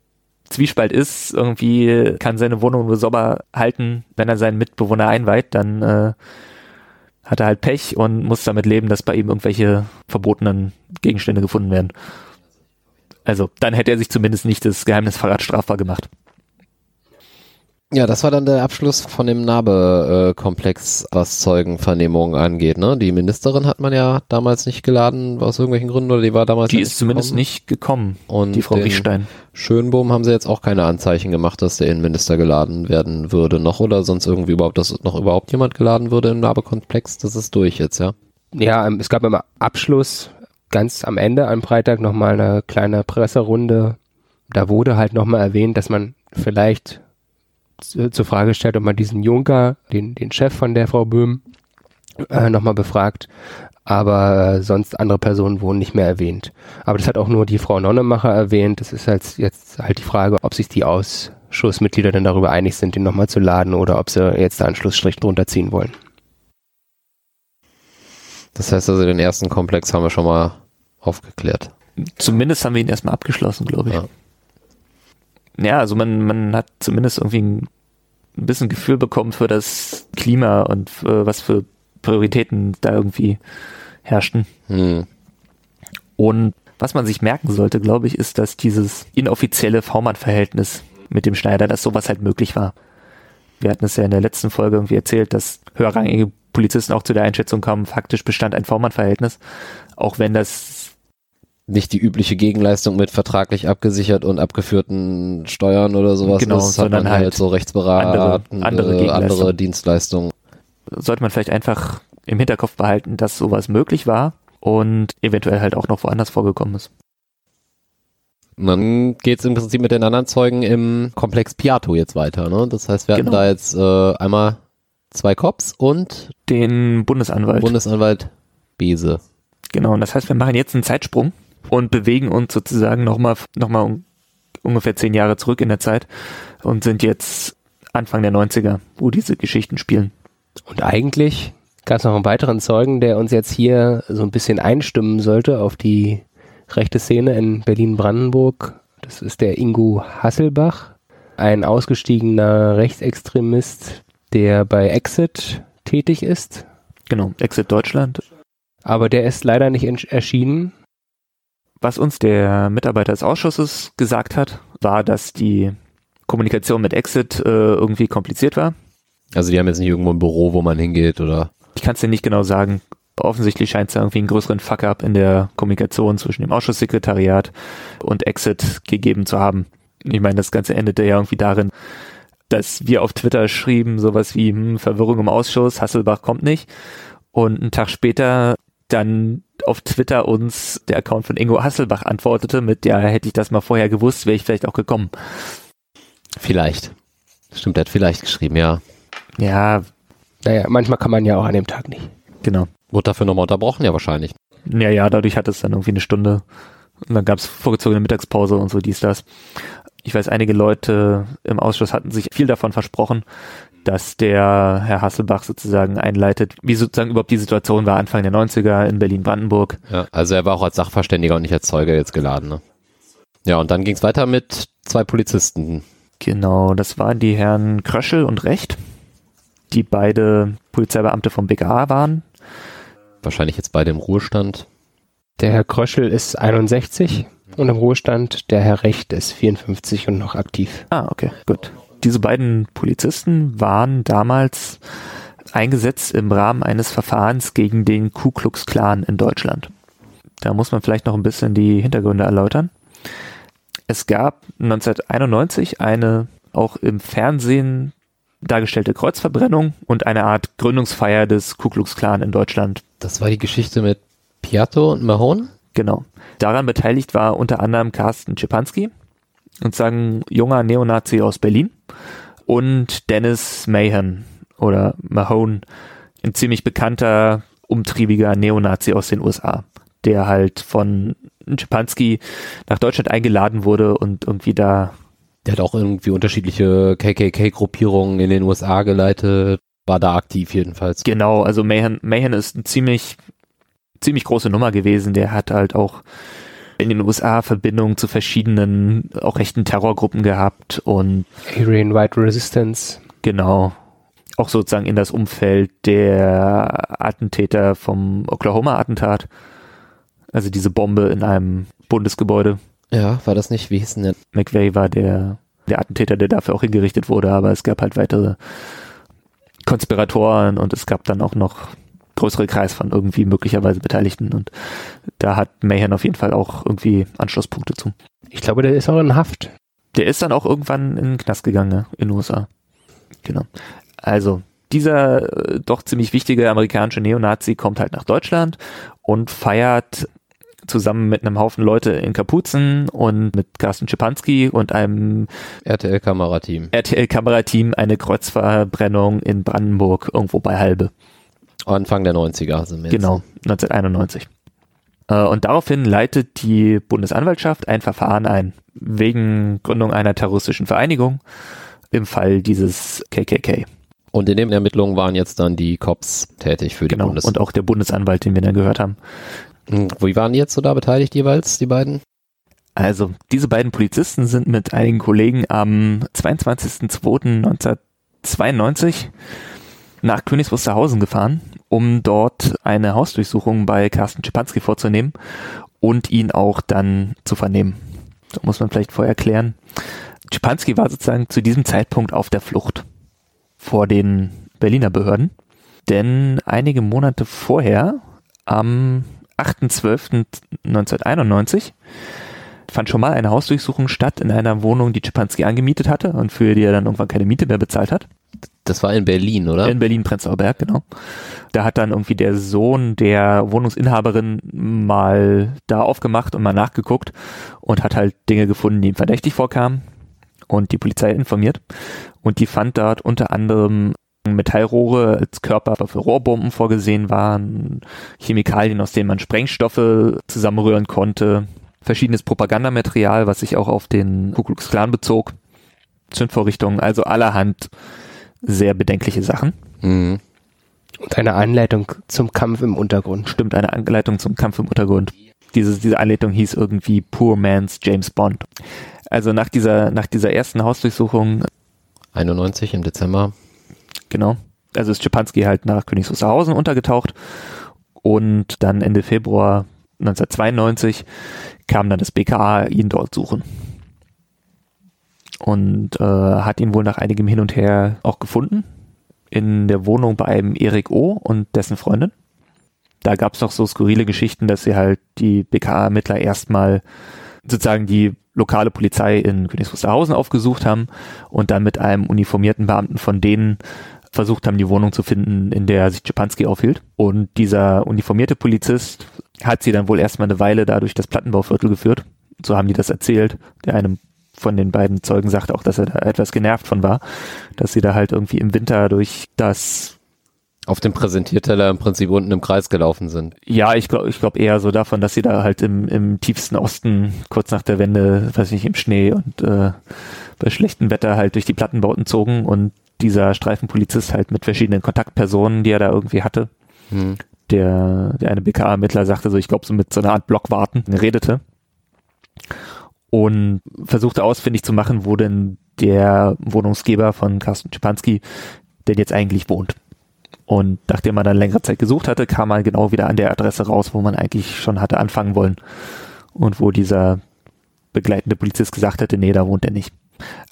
Zwiespalt ist, irgendwie kann seine Wohnung nur sauber halten, wenn er seinen Mitbewohner einweiht, dann äh, hat er halt Pech und muss damit leben, dass bei ihm irgendwelche verbotenen Gegenstände gefunden werden. Also dann hätte er sich zumindest nicht das Geheimnisverrat strafbar gemacht. Ja, das war dann der Abschluss von dem Nabe-Komplex, was Zeugenvernehmungen angeht. Ne? Die Ministerin hat man ja damals nicht geladen, aus irgendwelchen Gründen, oder die war damals Die ist zumindest gekommen. nicht gekommen, Und die Frau Riechstein. Schönbohm haben sie jetzt auch keine Anzeichen gemacht, dass der Innenminister geladen werden würde noch oder sonst irgendwie überhaupt, dass noch überhaupt jemand geladen würde im Nabe-Komplex. Das ist durch jetzt, ja? Ja, ähm, es gab im Abschluss ganz am Ende am Freitag nochmal eine kleine Presserunde. Da wurde halt nochmal erwähnt, dass man vielleicht zur Frage stellt, ob man diesen Juncker, den, den Chef von der Frau Böhm, äh, nochmal befragt. Aber äh, sonst andere Personen wurden nicht mehr erwähnt. Aber das hat auch nur die Frau Nonnemacher erwähnt. Das ist halt jetzt halt die Frage, ob sich die Ausschussmitglieder denn darüber einig sind, den nochmal zu laden oder ob sie jetzt da einen Schlussstrich drunter ziehen wollen. Das heißt also, den ersten Komplex haben wir schon mal aufgeklärt. Zumindest haben wir ihn erstmal abgeschlossen, glaube ich. Ja. Ja, also man, man hat zumindest irgendwie ein, bisschen Gefühl bekommen für das Klima und für, was für Prioritäten da irgendwie herrschten. Hm. Und was man sich merken sollte, glaube ich, ist, dass dieses inoffizielle V-Mann-Verhältnis mit dem Schneider, dass sowas halt möglich war. Wir hatten es ja in der letzten Folge irgendwie erzählt, dass höherrangige Polizisten auch zu der Einschätzung kamen, faktisch bestand ein V-Mann-Verhältnis, auch wenn das nicht die übliche Gegenleistung mit vertraglich abgesichert und abgeführten Steuern oder sowas. Genau, hat sondern halt, halt so rechtsberatende, andere- andere Gegenleistung. andere Dienstleistungen. sollte man vielleicht einfach im Hinterkopf behalten, dass sowas möglich war und eventuell halt auch noch woanders vorgekommen ist. Dann geht's im Prinzip mit den anderen Zeugen im Komplex Piato jetzt weiter. Ne? Das heißt, wir hatten Genau. da jetzt äh, einmal zwei Cops und Den Bundesanwalt. Bundesanwalt Bese. genau, und das heißt, wir machen jetzt einen Zeitsprung und bewegen uns sozusagen nochmal noch mal un ungefähr zehn Jahre zurück in der Zeit und sind jetzt Anfang der 90er, wo diese Geschichten spielen. Und eigentlich gab es noch einen weiteren Zeugen, der uns jetzt hier so ein bisschen einstimmen sollte auf die rechte Szene in Berlin-Brandenburg. Das ist der Ingo Hasselbach, ein ausgestiegener Rechtsextremist, der bei Exit tätig ist. Genau, Exit Deutschland. Aber der ist leider nicht erschienen. Was uns der Mitarbeiter des Ausschusses gesagt hat, war, dass die Kommunikation mit Exit äh, irgendwie kompliziert war. Also die haben jetzt nicht irgendwo ein Büro, wo man hingeht oder Ich kann es dir nicht genau sagen. Offensichtlich scheint es irgendwie einen größeren Fuck-up in der Kommunikation zwischen dem Ausschusssekretariat und Exit gegeben zu haben. Ich meine, das Ganze endete ja irgendwie darin, dass wir auf Twitter schrieben, sowas wie hm, Verwirrung im Ausschuss, Hasselbach kommt nicht. Und einen Tag später dann auf Twitter uns der Account von Ingo Hasselbach antwortete mit, ja, hätte ich das mal vorher gewusst, wäre ich vielleicht auch gekommen. vielleicht. Stimmt, der hat vielleicht geschrieben, ja. Ja, Naja, manchmal kann man ja auch an dem Tag nicht. genau. Wurde dafür nochmal unterbrochen? Ja, wahrscheinlich. Ja, ja, dadurch hat es dann irgendwie eine Stunde. Und dann gab es vorgezogene Mittagspause und so dies, das. Ich weiß, einige Leute im Ausschuss hatten sich viel davon versprochen, dass der Herr Hasselbach sozusagen einleitet, wie sozusagen überhaupt die Situation war Anfang der 90er in Berlin-Brandenburg. Ja, also er war auch als Sachverständiger und nicht als Zeuge jetzt geladen. Ne? Ja, und dann ging es weiter mit zwei Polizisten. Genau, das waren die Herren Kröschel und Recht, die beide Polizeibeamte vom BKA waren. Wahrscheinlich jetzt beide im Ruhestand. Der Herr Kröschel ist 61 und im Ruhestand. Der Herr Recht ist 54 und noch aktiv. Ah, okay, gut. Diese beiden Polizisten waren damals eingesetzt im Rahmen eines Verfahrens gegen den Ku Klux Klan in Deutschland. Da muss man vielleicht noch ein bisschen die Hintergründe erläutern. Es gab 1991 eine auch im Fernsehen dargestellte Kreuzverbrennung und eine Art Gründungsfeier des Ku Klux Klan in Deutschland. Das war die Geschichte mit Piatto und Mahone. Genau. Daran beteiligt war unter anderem Carsten Czepanski, sozusagen junger Neonazi aus Berlin, und Dennis Mahan oder Mahone, ein ziemlich bekannter, umtriebiger Neonazi aus den USA, der halt von Czepanski nach Deutschland eingeladen wurde und irgendwie da Der hat auch irgendwie unterschiedliche KKK-Gruppierungen in den USA geleitet, war da aktiv jedenfalls. Genau, also Mahan, Mahan ist ein ziemlich, ziemlich große Nummer gewesen. Der hat halt auch in den USA Verbindungen zu verschiedenen, auch rechten Terrorgruppen gehabt und Aryan White Resistance. genau, auch sozusagen in das Umfeld der Attentäter vom Oklahoma-Attentat. Also diese Bombe in einem Bundesgebäude. Ja, war das nicht, wie hieß denn der? McVeigh war der, der Attentäter, der dafür auch hingerichtet wurde, aber es gab halt weitere Konspiratoren und es gab dann auch noch größere Kreis von irgendwie möglicherweise Beteiligten und da hat Mayhem auf jeden Fall auch irgendwie Anschlusspunkte zu. Ich glaube, der ist auch in Haft. Der ist dann auch irgendwann in den Knast gegangen, ne, in den USA. Genau. Also, dieser äh, doch ziemlich wichtige amerikanische Neonazi kommt halt nach Deutschland und feiert zusammen mit einem Haufen Leute in Kapuzen und mit Carsten Schipanski und einem RTL-Kamerateam. RTL-Kamerateam eine Kreuzverbrennung in Brandenburg irgendwo bei Halbe. Anfang der 90er sind wir. Genau, 1991. Äh, Und daraufhin leitet die Bundesanwaltschaft ein Verfahren ein, wegen Gründung einer terroristischen Vereinigung im Fall dieses KKK. Und in den Ermittlungen waren jetzt dann die Cops tätig für die Genau, Bundes... und auch der Bundesanwalt, den wir dann gehört haben. Hm, Wie waren die jetzt so da beteiligt jeweils, die beiden? Also, diese beiden Polizisten sind mit einigen Kollegen am 22.02.1992 nach Königs Wusterhausen gefahren, um dort eine Hausdurchsuchung bei Carsten Schipanski vorzunehmen und ihn auch dann zu vernehmen. So muss man vielleicht vorher erklären. Schipanski war sozusagen zu diesem Zeitpunkt auf der Flucht vor den Berliner Behörden, denn einige Monate vorher, am 8.12.1991, fand schon mal eine Hausdurchsuchung statt in einer Wohnung, die Schipanski angemietet hatte und für die er dann irgendwann keine Miete mehr bezahlt hat. Das war in Berlin, oder? In Berlin-Prenzlauer Berg, genau. Da hat dann irgendwie der Sohn der Wohnungsinhaberin mal da aufgemacht und mal nachgeguckt und hat halt Dinge gefunden, die ihm verdächtig vorkamen und die Polizei informiert. Und die fand dort unter anderem Metallrohre als Körper für Rohrbomben vorgesehen waren, Chemikalien, aus denen man Sprengstoffe zusammenrühren konnte, verschiedenes Propagandamaterial, was sich auch auf den Ku Klux Klan bezog, Zündvorrichtungen, also allerhand sehr bedenkliche Sachen. Mhm. Und eine Anleitung zum Kampf im Untergrund. Stimmt, eine Anleitung zum Kampf im Untergrund. Diese, diese Anleitung hieß irgendwie Poor Man's James Bond. Also nach dieser, nach dieser ersten Hausdurchsuchung, 91 im Dezember. genau, also ist Schipanski halt nach Königs Wusterhausen untergetaucht und dann Ende Februar 1992 kam dann das BKA ihn dort suchen. Und äh, hat ihn wohl nach einigem Hin und Her auch gefunden. In der Wohnung bei einem Erik O. und dessen Freundin. Da gab es noch so skurrile Geschichten, dass sie halt die BKA-Ermittler erstmal sozusagen die lokale Polizei in Königs Wusterhausen aufgesucht haben und dann mit einem uniformierten Beamten von denen versucht haben, die Wohnung zu finden, in der sich Czepanski aufhielt. Und dieser uniformierte Polizist hat sie dann wohl erstmal eine Weile da durch das Plattenbauviertel geführt. So haben die das erzählt. Der eine von den beiden Zeugen sagte auch, dass er da etwas genervt von war, dass sie da halt irgendwie im Winter durch das Auf dem Präsentierteller im Prinzip unten im Kreis gelaufen sind. Ja, ich glaube ich glaub eher so davon, dass sie da halt im, im tiefsten Osten, kurz nach der Wende, weiß nicht, im Schnee und äh, bei schlechtem Wetter halt durch die Plattenbauten zogen und dieser Streifenpolizist halt mit verschiedenen Kontaktpersonen, die er da irgendwie hatte, Hm. der, der eine BKA-Ermittler sagte so, ich glaube so mit so einer Art Blockwarten redete und versuchte ausfindig zu machen, wo denn der Wohnungsgeber von Carsten Schipanski denn jetzt eigentlich wohnt. Und nachdem man dann längere Zeit gesucht hatte, kam man genau wieder an der Adresse raus, wo man eigentlich schon hatte anfangen wollen. Und wo dieser begleitende Polizist gesagt hatte, nee, da wohnt er nicht.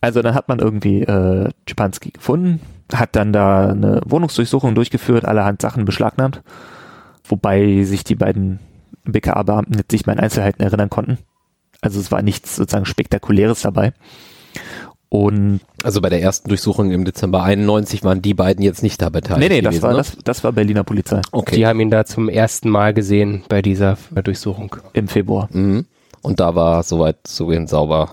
Also dann hat man irgendwie äh, Schipanski gefunden, hat dann da eine Wohnungsdurchsuchung durchgeführt, allerhand Sachen beschlagnahmt, wobei sich die beiden BKA-Beamten jetzt nicht mehr an Einzelheiten erinnern konnten. Also es war nichts sozusagen Spektakuläres dabei. Und Also bei der ersten Durchsuchung im Dezember 91 waren die beiden jetzt nicht da beteiligt. nee, nee, das gewesen, war, ne? das, das war Berliner Polizei Okay. Die haben ihn da zum ersten Mal gesehen bei dieser Durchsuchung. im Februar. Mhm. Und da war soweit so hin sauber.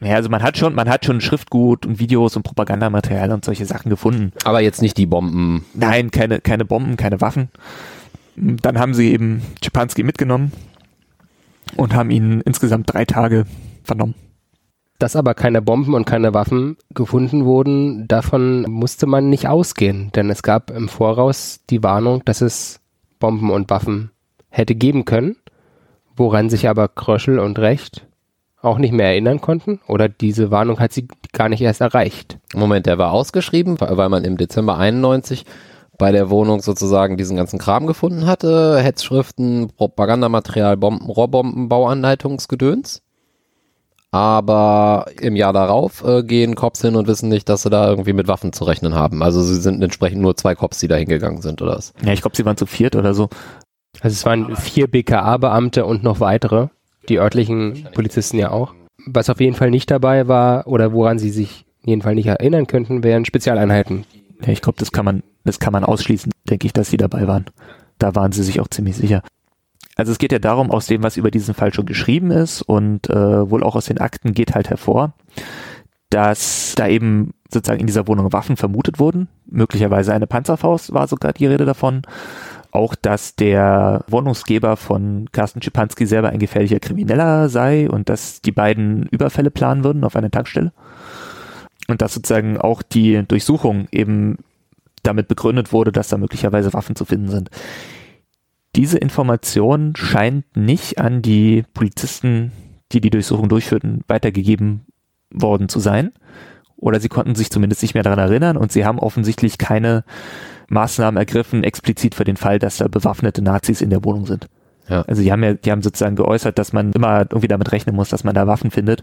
Ja, also man hat schon, man hat schon Schriftgut und Videos und Propagandamaterial und solche Sachen gefunden. Aber jetzt nicht die Bomben. Nein, keine, keine Bomben, keine Waffen. Dann haben sie eben Schipanski mitgenommen und haben ihn insgesamt drei Tage vernommen. Dass aber keine Bomben und keine Waffen gefunden wurden, davon musste man nicht ausgehen, denn es gab im Voraus die Warnung, dass es Bomben und Waffen hätte geben können, woran sich aber Kröschel und Recht auch nicht mehr erinnern konnten oder diese Warnung hat sie gar nicht erst erreicht. Moment, der war ausgeschrieben, weil man im Dezember 91 bei der Wohnung sozusagen diesen ganzen Kram gefunden hatte, Hetzschriften, Propagandamaterial, Bomben, Rohrbomben, Bauanleitungsgedöns. Aber im Jahr darauf äh, gehen Cops hin und wissen nicht, dass sie da irgendwie mit Waffen zu rechnen haben. Also sie sind entsprechend nur zwei Cops, die da hingegangen sind, oder was? Ja, ich glaube, sie waren zu viert oder so. Also es waren vier BKA-Beamte und noch weitere, die örtlichen Polizisten ja auch. Was auf jeden Fall nicht dabei war oder woran sie sich jedenfalls nicht erinnern könnten, wären Spezialeinheiten. Ja, ich glaube, das kann man, das kann man ausschließen, denke ich, dass sie dabei waren. Da waren sie sich auch ziemlich sicher. Also es geht ja darum, aus dem, was über diesen Fall schon geschrieben ist und äh, wohl auch aus den Akten geht halt hervor, dass da eben sozusagen in dieser Wohnung Waffen vermutet wurden. Möglicherweise eine Panzerfaust war sogar die Rede davon. Auch, dass der Wohnungsgeber von Carsten Schipanski selber ein gefährlicher Krimineller sei und dass die beiden Überfälle planen würden auf eine Tankstelle. Und dass sozusagen auch die Durchsuchung eben damit begründet wurde, dass da möglicherweise Waffen zu finden sind diese Information scheint nicht an die Polizisten, die die Durchsuchung durchführten, weitergegeben worden zu sein. Oder sie konnten sich zumindest nicht mehr daran erinnern und sie haben offensichtlich keine Maßnahmen ergriffen, explizit für den Fall, dass da bewaffnete Nazis in der Wohnung sind. Ja. Also die haben ja, die haben sozusagen geäußert, dass man immer irgendwie damit rechnen muss, dass man da Waffen findet.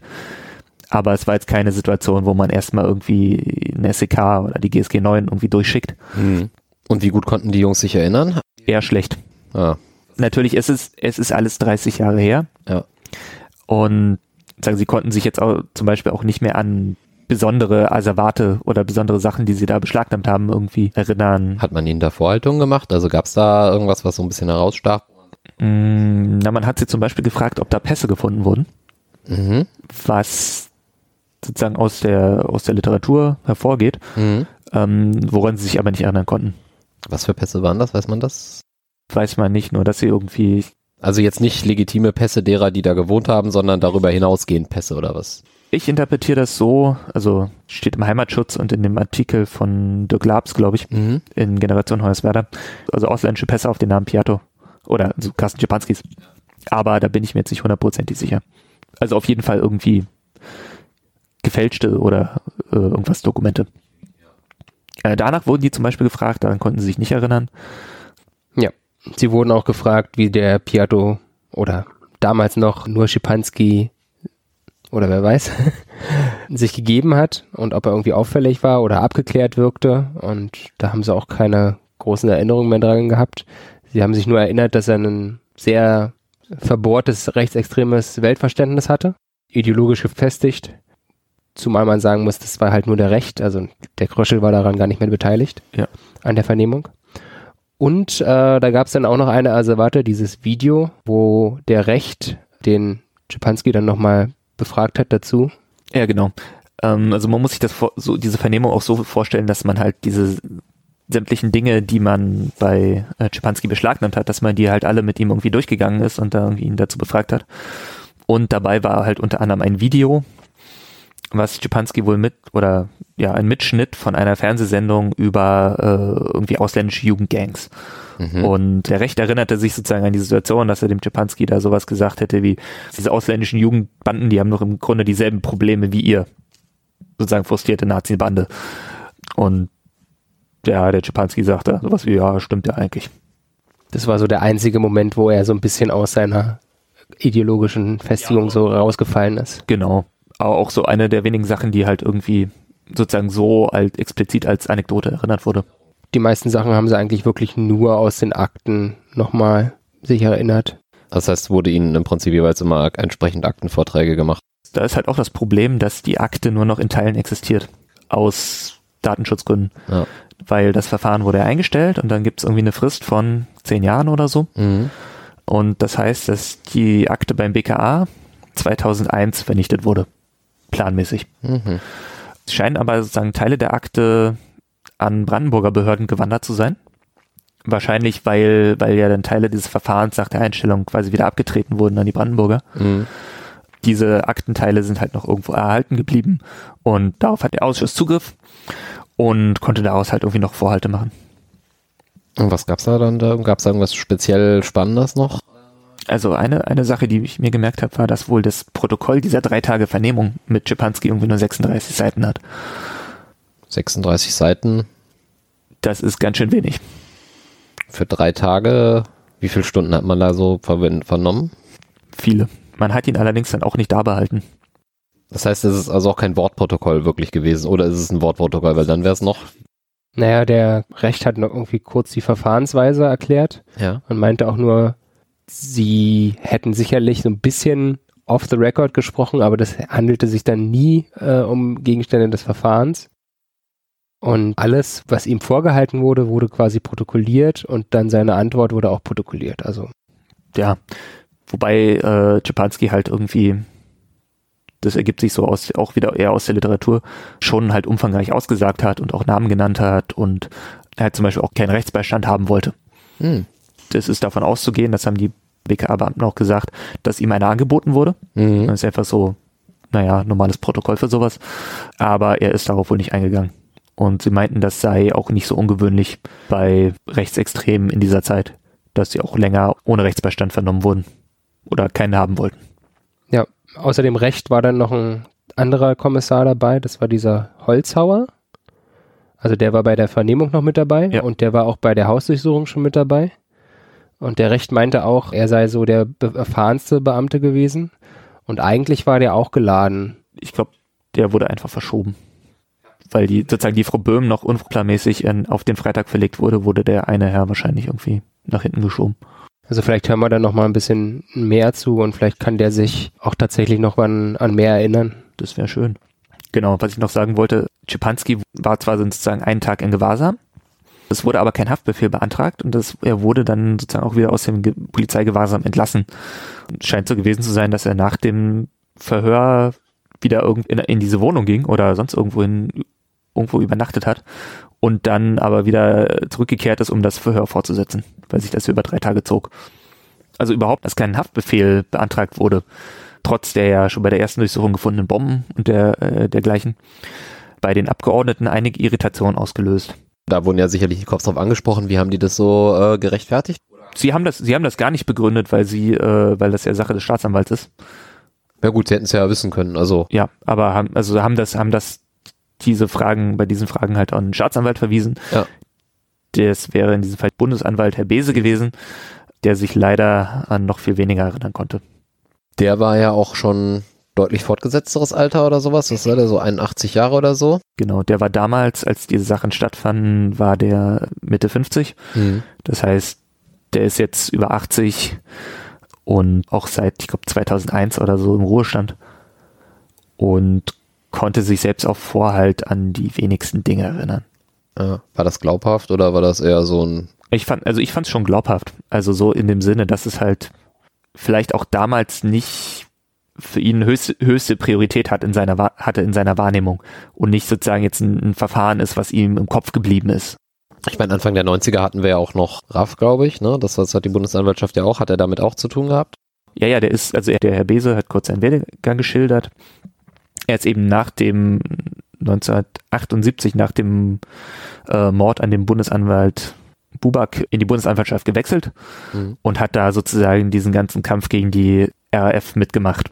Aber es war jetzt keine Situation, wo man erstmal irgendwie eine SEK oder die GSG 9 irgendwie durchschickt. Hm. Und wie gut konnten die Jungs sich erinnern? Eher schlecht. Ah. Natürlich ist es, es ist alles 30 Jahre her. Ja. Und sagen, sie konnten sich jetzt auch zum Beispiel auch nicht mehr an besondere Asservate oder besondere Sachen, die sie da beschlagnahmt haben, irgendwie erinnern. Hat man ihnen da Vorhaltungen gemacht? Also gab es da irgendwas, was so ein bisschen herausstach? Mm, na, man hat sie zum Beispiel gefragt, ob da Pässe gefunden wurden. Mhm. Was sozusagen aus der, aus der Literatur hervorgeht, mhm. ähm, woran sie sich aber nicht erinnern konnten. Was für Pässe waren das? Weiß man das? weiß man nicht, nur dass sie irgendwie. Also jetzt nicht legitime Pässe derer, die da gewohnt haben, sondern darüber hinausgehend Pässe oder was? Ich interpretiere das so, also steht im Heimatschutz und in dem Artikel von Dirk Labs, glaube ich, mhm. in Generation Hoyerswerda, also ausländische Pässe auf den Namen Piatto oder also Carsten Schipanskis. Aber da bin ich mir jetzt nicht hundertprozentig sicher. Also auf jeden Fall irgendwie gefälschte oder äh, irgendwas Dokumente. Äh, danach wurden die zum Beispiel gefragt, daran konnten sie sich nicht erinnern. Ja. Sie wurden auch gefragt, wie der Piatto oder damals noch nur Schipanski oder wer weiß, sich gegeben hat und ob er irgendwie auffällig war oder abgeklärt wirkte. Und da haben sie auch keine großen Erinnerungen mehr dran gehabt. Sie haben sich nur erinnert, dass er ein sehr verbohrtes rechtsextremes Weltverständnis hatte, ideologisch gefestigt. Zumal man sagen muss, das war halt nur der Recht, also der Kröschel war daran gar nicht mehr beteiligt ja. an der Vernehmung. Und äh, da gab es dann auch noch eine, also warte, dieses Video, wo der Recht den Schipanski dann nochmal befragt hat dazu. Ja, genau. Ähm, also man muss sich das so diese Vernehmung auch so vorstellen, dass man halt diese sämtlichen Dinge, die man bei äh, Schipanski beschlagnahmt hat, dass man die halt alle mit ihm irgendwie durchgegangen ist und da irgendwie ihn dazu befragt hat. Und dabei war halt unter anderem ein Video, was Schipanski wohl mit oder ja ein Mitschnitt von einer Fernsehsendung über äh, irgendwie ausländische Jugendgangs. Mhm. Und der Recht erinnerte sich sozusagen an die Situation, dass er dem Schipanski da sowas gesagt hätte wie diese ausländischen Jugendbanden, die haben doch im Grunde dieselben Probleme wie ihr. Sozusagen frustrierte Nazi-Bande. Und ja, der Schipanski sagte sowas wie, ja, stimmt ja eigentlich. Das war so der einzige Moment, wo er so ein bisschen aus seiner ideologischen Festigung so rausgefallen ist. Genau aber auch so eine der wenigen Sachen, die halt irgendwie sozusagen so als explizit als Anekdote erinnert wurde. Die meisten Sachen haben sie eigentlich wirklich nur aus den Akten nochmal sich erinnert. Das heißt, wurde ihnen im Prinzip jeweils immer entsprechend Aktenvorträge gemacht. Da ist halt auch das Problem, dass die Akte nur noch in Teilen existiert. Aus Datenschutzgründen. Ja. Weil das Verfahren wurde eingestellt und dann gibt es irgendwie eine Frist von zehn Jahren oder so. Mhm. Und das heißt, dass die Akte beim BKA 2001 vernichtet wurde planmäßig. Mhm. Es scheinen aber sozusagen Teile der Akte an Brandenburger Behörden gewandert zu sein. Wahrscheinlich, weil, weil ja dann Teile dieses Verfahrens nach der Einstellung quasi wieder abgetreten wurden an die Brandenburger. Mhm. diese Aktenteile sind halt noch irgendwo erhalten geblieben und darauf hat der Ausschuss Zugriff und konnte daraus halt irgendwie noch Vorhalte machen. Und was gab's da dann da? Gab's da irgendwas speziell Spannendes noch? Also eine, eine Sache, die ich mir gemerkt habe, war, dass wohl das Protokoll dieser drei Tage Vernehmung mit Schipanski irgendwie nur 36 Seiten hat. 36 Seiten Das ist ganz schön wenig. für drei Tage. Wie viele Stunden hat man da so vernommen? Viele. Man hat ihn allerdings dann auch nicht da behalten. Das heißt, es ist also auch kein Wortprotokoll wirklich gewesen. Oder ist es ein Wortprotokoll? Weil dann wäre es noch. Naja, der Recht hat noch irgendwie kurz die Verfahrensweise erklärt Ja. und meinte auch nur, sie hätten sicherlich so ein bisschen off the record gesprochen, aber das handelte sich dann nie äh, um Gegenstände des Verfahrens. Und alles, was ihm vorgehalten wurde, wurde quasi protokolliert und dann seine Antwort wurde auch protokolliert. Also Ja. Wobei äh, Schipanski halt irgendwie, das ergibt sich so aus, auch wieder eher aus der Literatur, schon halt umfangreich ausgesagt hat und auch Namen genannt hat und er halt zum Beispiel auch keinen Rechtsbeistand haben wollte. Hm. Das ist davon auszugehen, das haben die BKA-Beamten auch gesagt, dass ihm einer angeboten wurde. Mhm. Das ist einfach so, naja, normales Protokoll für sowas. Aber er ist darauf wohl nicht eingegangen. Und sie meinten, das sei auch nicht so ungewöhnlich bei Rechtsextremen in dieser Zeit, dass sie auch länger ohne Rechtsbeistand vernommen wurden oder keinen haben wollten. ja, außer dem Recht war dann noch ein anderer Kommissar dabei, das war dieser Holzhauer. Also der war bei der Vernehmung noch mit dabei Ja. und der war auch bei der Hausdurchsuchung schon mit dabei. Und der Recht meinte auch, er sei so der erfahrenste Beamte gewesen. Und eigentlich war der auch geladen. Ich glaube, der wurde einfach verschoben. Weil die, sozusagen die Frau Böhm noch unplanmäßig auf den Freitag verlegt wurde, wurde der eine Herr wahrscheinlich irgendwie nach hinten geschoben. Also vielleicht hören wir da noch mal ein bisschen mehr zu und vielleicht kann der sich auch tatsächlich noch an, an mehr erinnern. Das wäre schön. Genau, was ich noch sagen wollte, Schipanski war zwar sozusagen einen Tag in Gewahrsam, es wurde aber kein Haftbefehl beantragt und das, er wurde dann sozusagen auch wieder aus dem Ge Polizeigewahrsam entlassen. Scheint so gewesen zu sein, dass er nach dem Verhör wieder irgend in, in diese Wohnung ging oder sonst irgendwo hin, irgendwo übernachtet hat und dann aber wieder zurückgekehrt ist, um das Verhör fortzusetzen, weil sich das über drei Tage zog. Also überhaupt, dass kein Haftbefehl beantragt wurde, trotz der ja schon bei der ersten Durchsuchung gefundenen Bomben und der, äh, dergleichen, bei den Abgeordneten einige Irritation ausgelöst. Da wurden ja sicherlich die Cops drauf angesprochen. Wie haben die das so äh, gerechtfertigt? Sie haben das, sie haben das gar nicht begründet, weil sie, äh, weil das ja Sache des Staatsanwalts ist. Ja gut, sie hätten es ja wissen können. Also Ja, aber haben, also haben das, haben das, diese Fragen, bei diesen Fragen halt an den Staatsanwalt verwiesen. Ja. Das wäre in diesem Fall Bundesanwalt Herr Bese gewesen, der sich leider an noch viel weniger erinnern konnte. der war ja auch schon deutlich fortgesetzteres Alter oder sowas. Was war der so 81 Jahre oder so? Genau, der war damals, als diese Sachen stattfanden, war der Mitte 50. Das heißt, der ist jetzt über 80 und auch seit, ich glaube, 2001 oder so im Ruhestand und konnte sich selbst auf Vorhalt an die wenigsten Dinge erinnern. Ja. War das glaubhaft oder war das eher so ein Ich fand, also ich fand es schon glaubhaft. Also so in dem Sinne, dass es halt vielleicht auch damals nicht für ihn höchste, höchste Priorität hat in seiner, hatte in seiner Wahrnehmung und nicht sozusagen jetzt ein, ein Verfahren ist, was ihm im Kopf geblieben ist. Ich meine, Anfang der 90er hatten wir ja auch noch RAF, glaube ich, ne? Das, das hat die Bundesanwaltschaft ja auch. Hat er damit auch zu tun gehabt? Ja, ja, der ist, also der Herr Bese hat kurz seinen Werdegang geschildert. Er ist eben nach dem 1978, nach dem äh, Mord an dem Bundesanwalt Buback in die Bundesanwaltschaft gewechselt Mhm. und hat da sozusagen diesen ganzen Kampf gegen die RAF mitgemacht.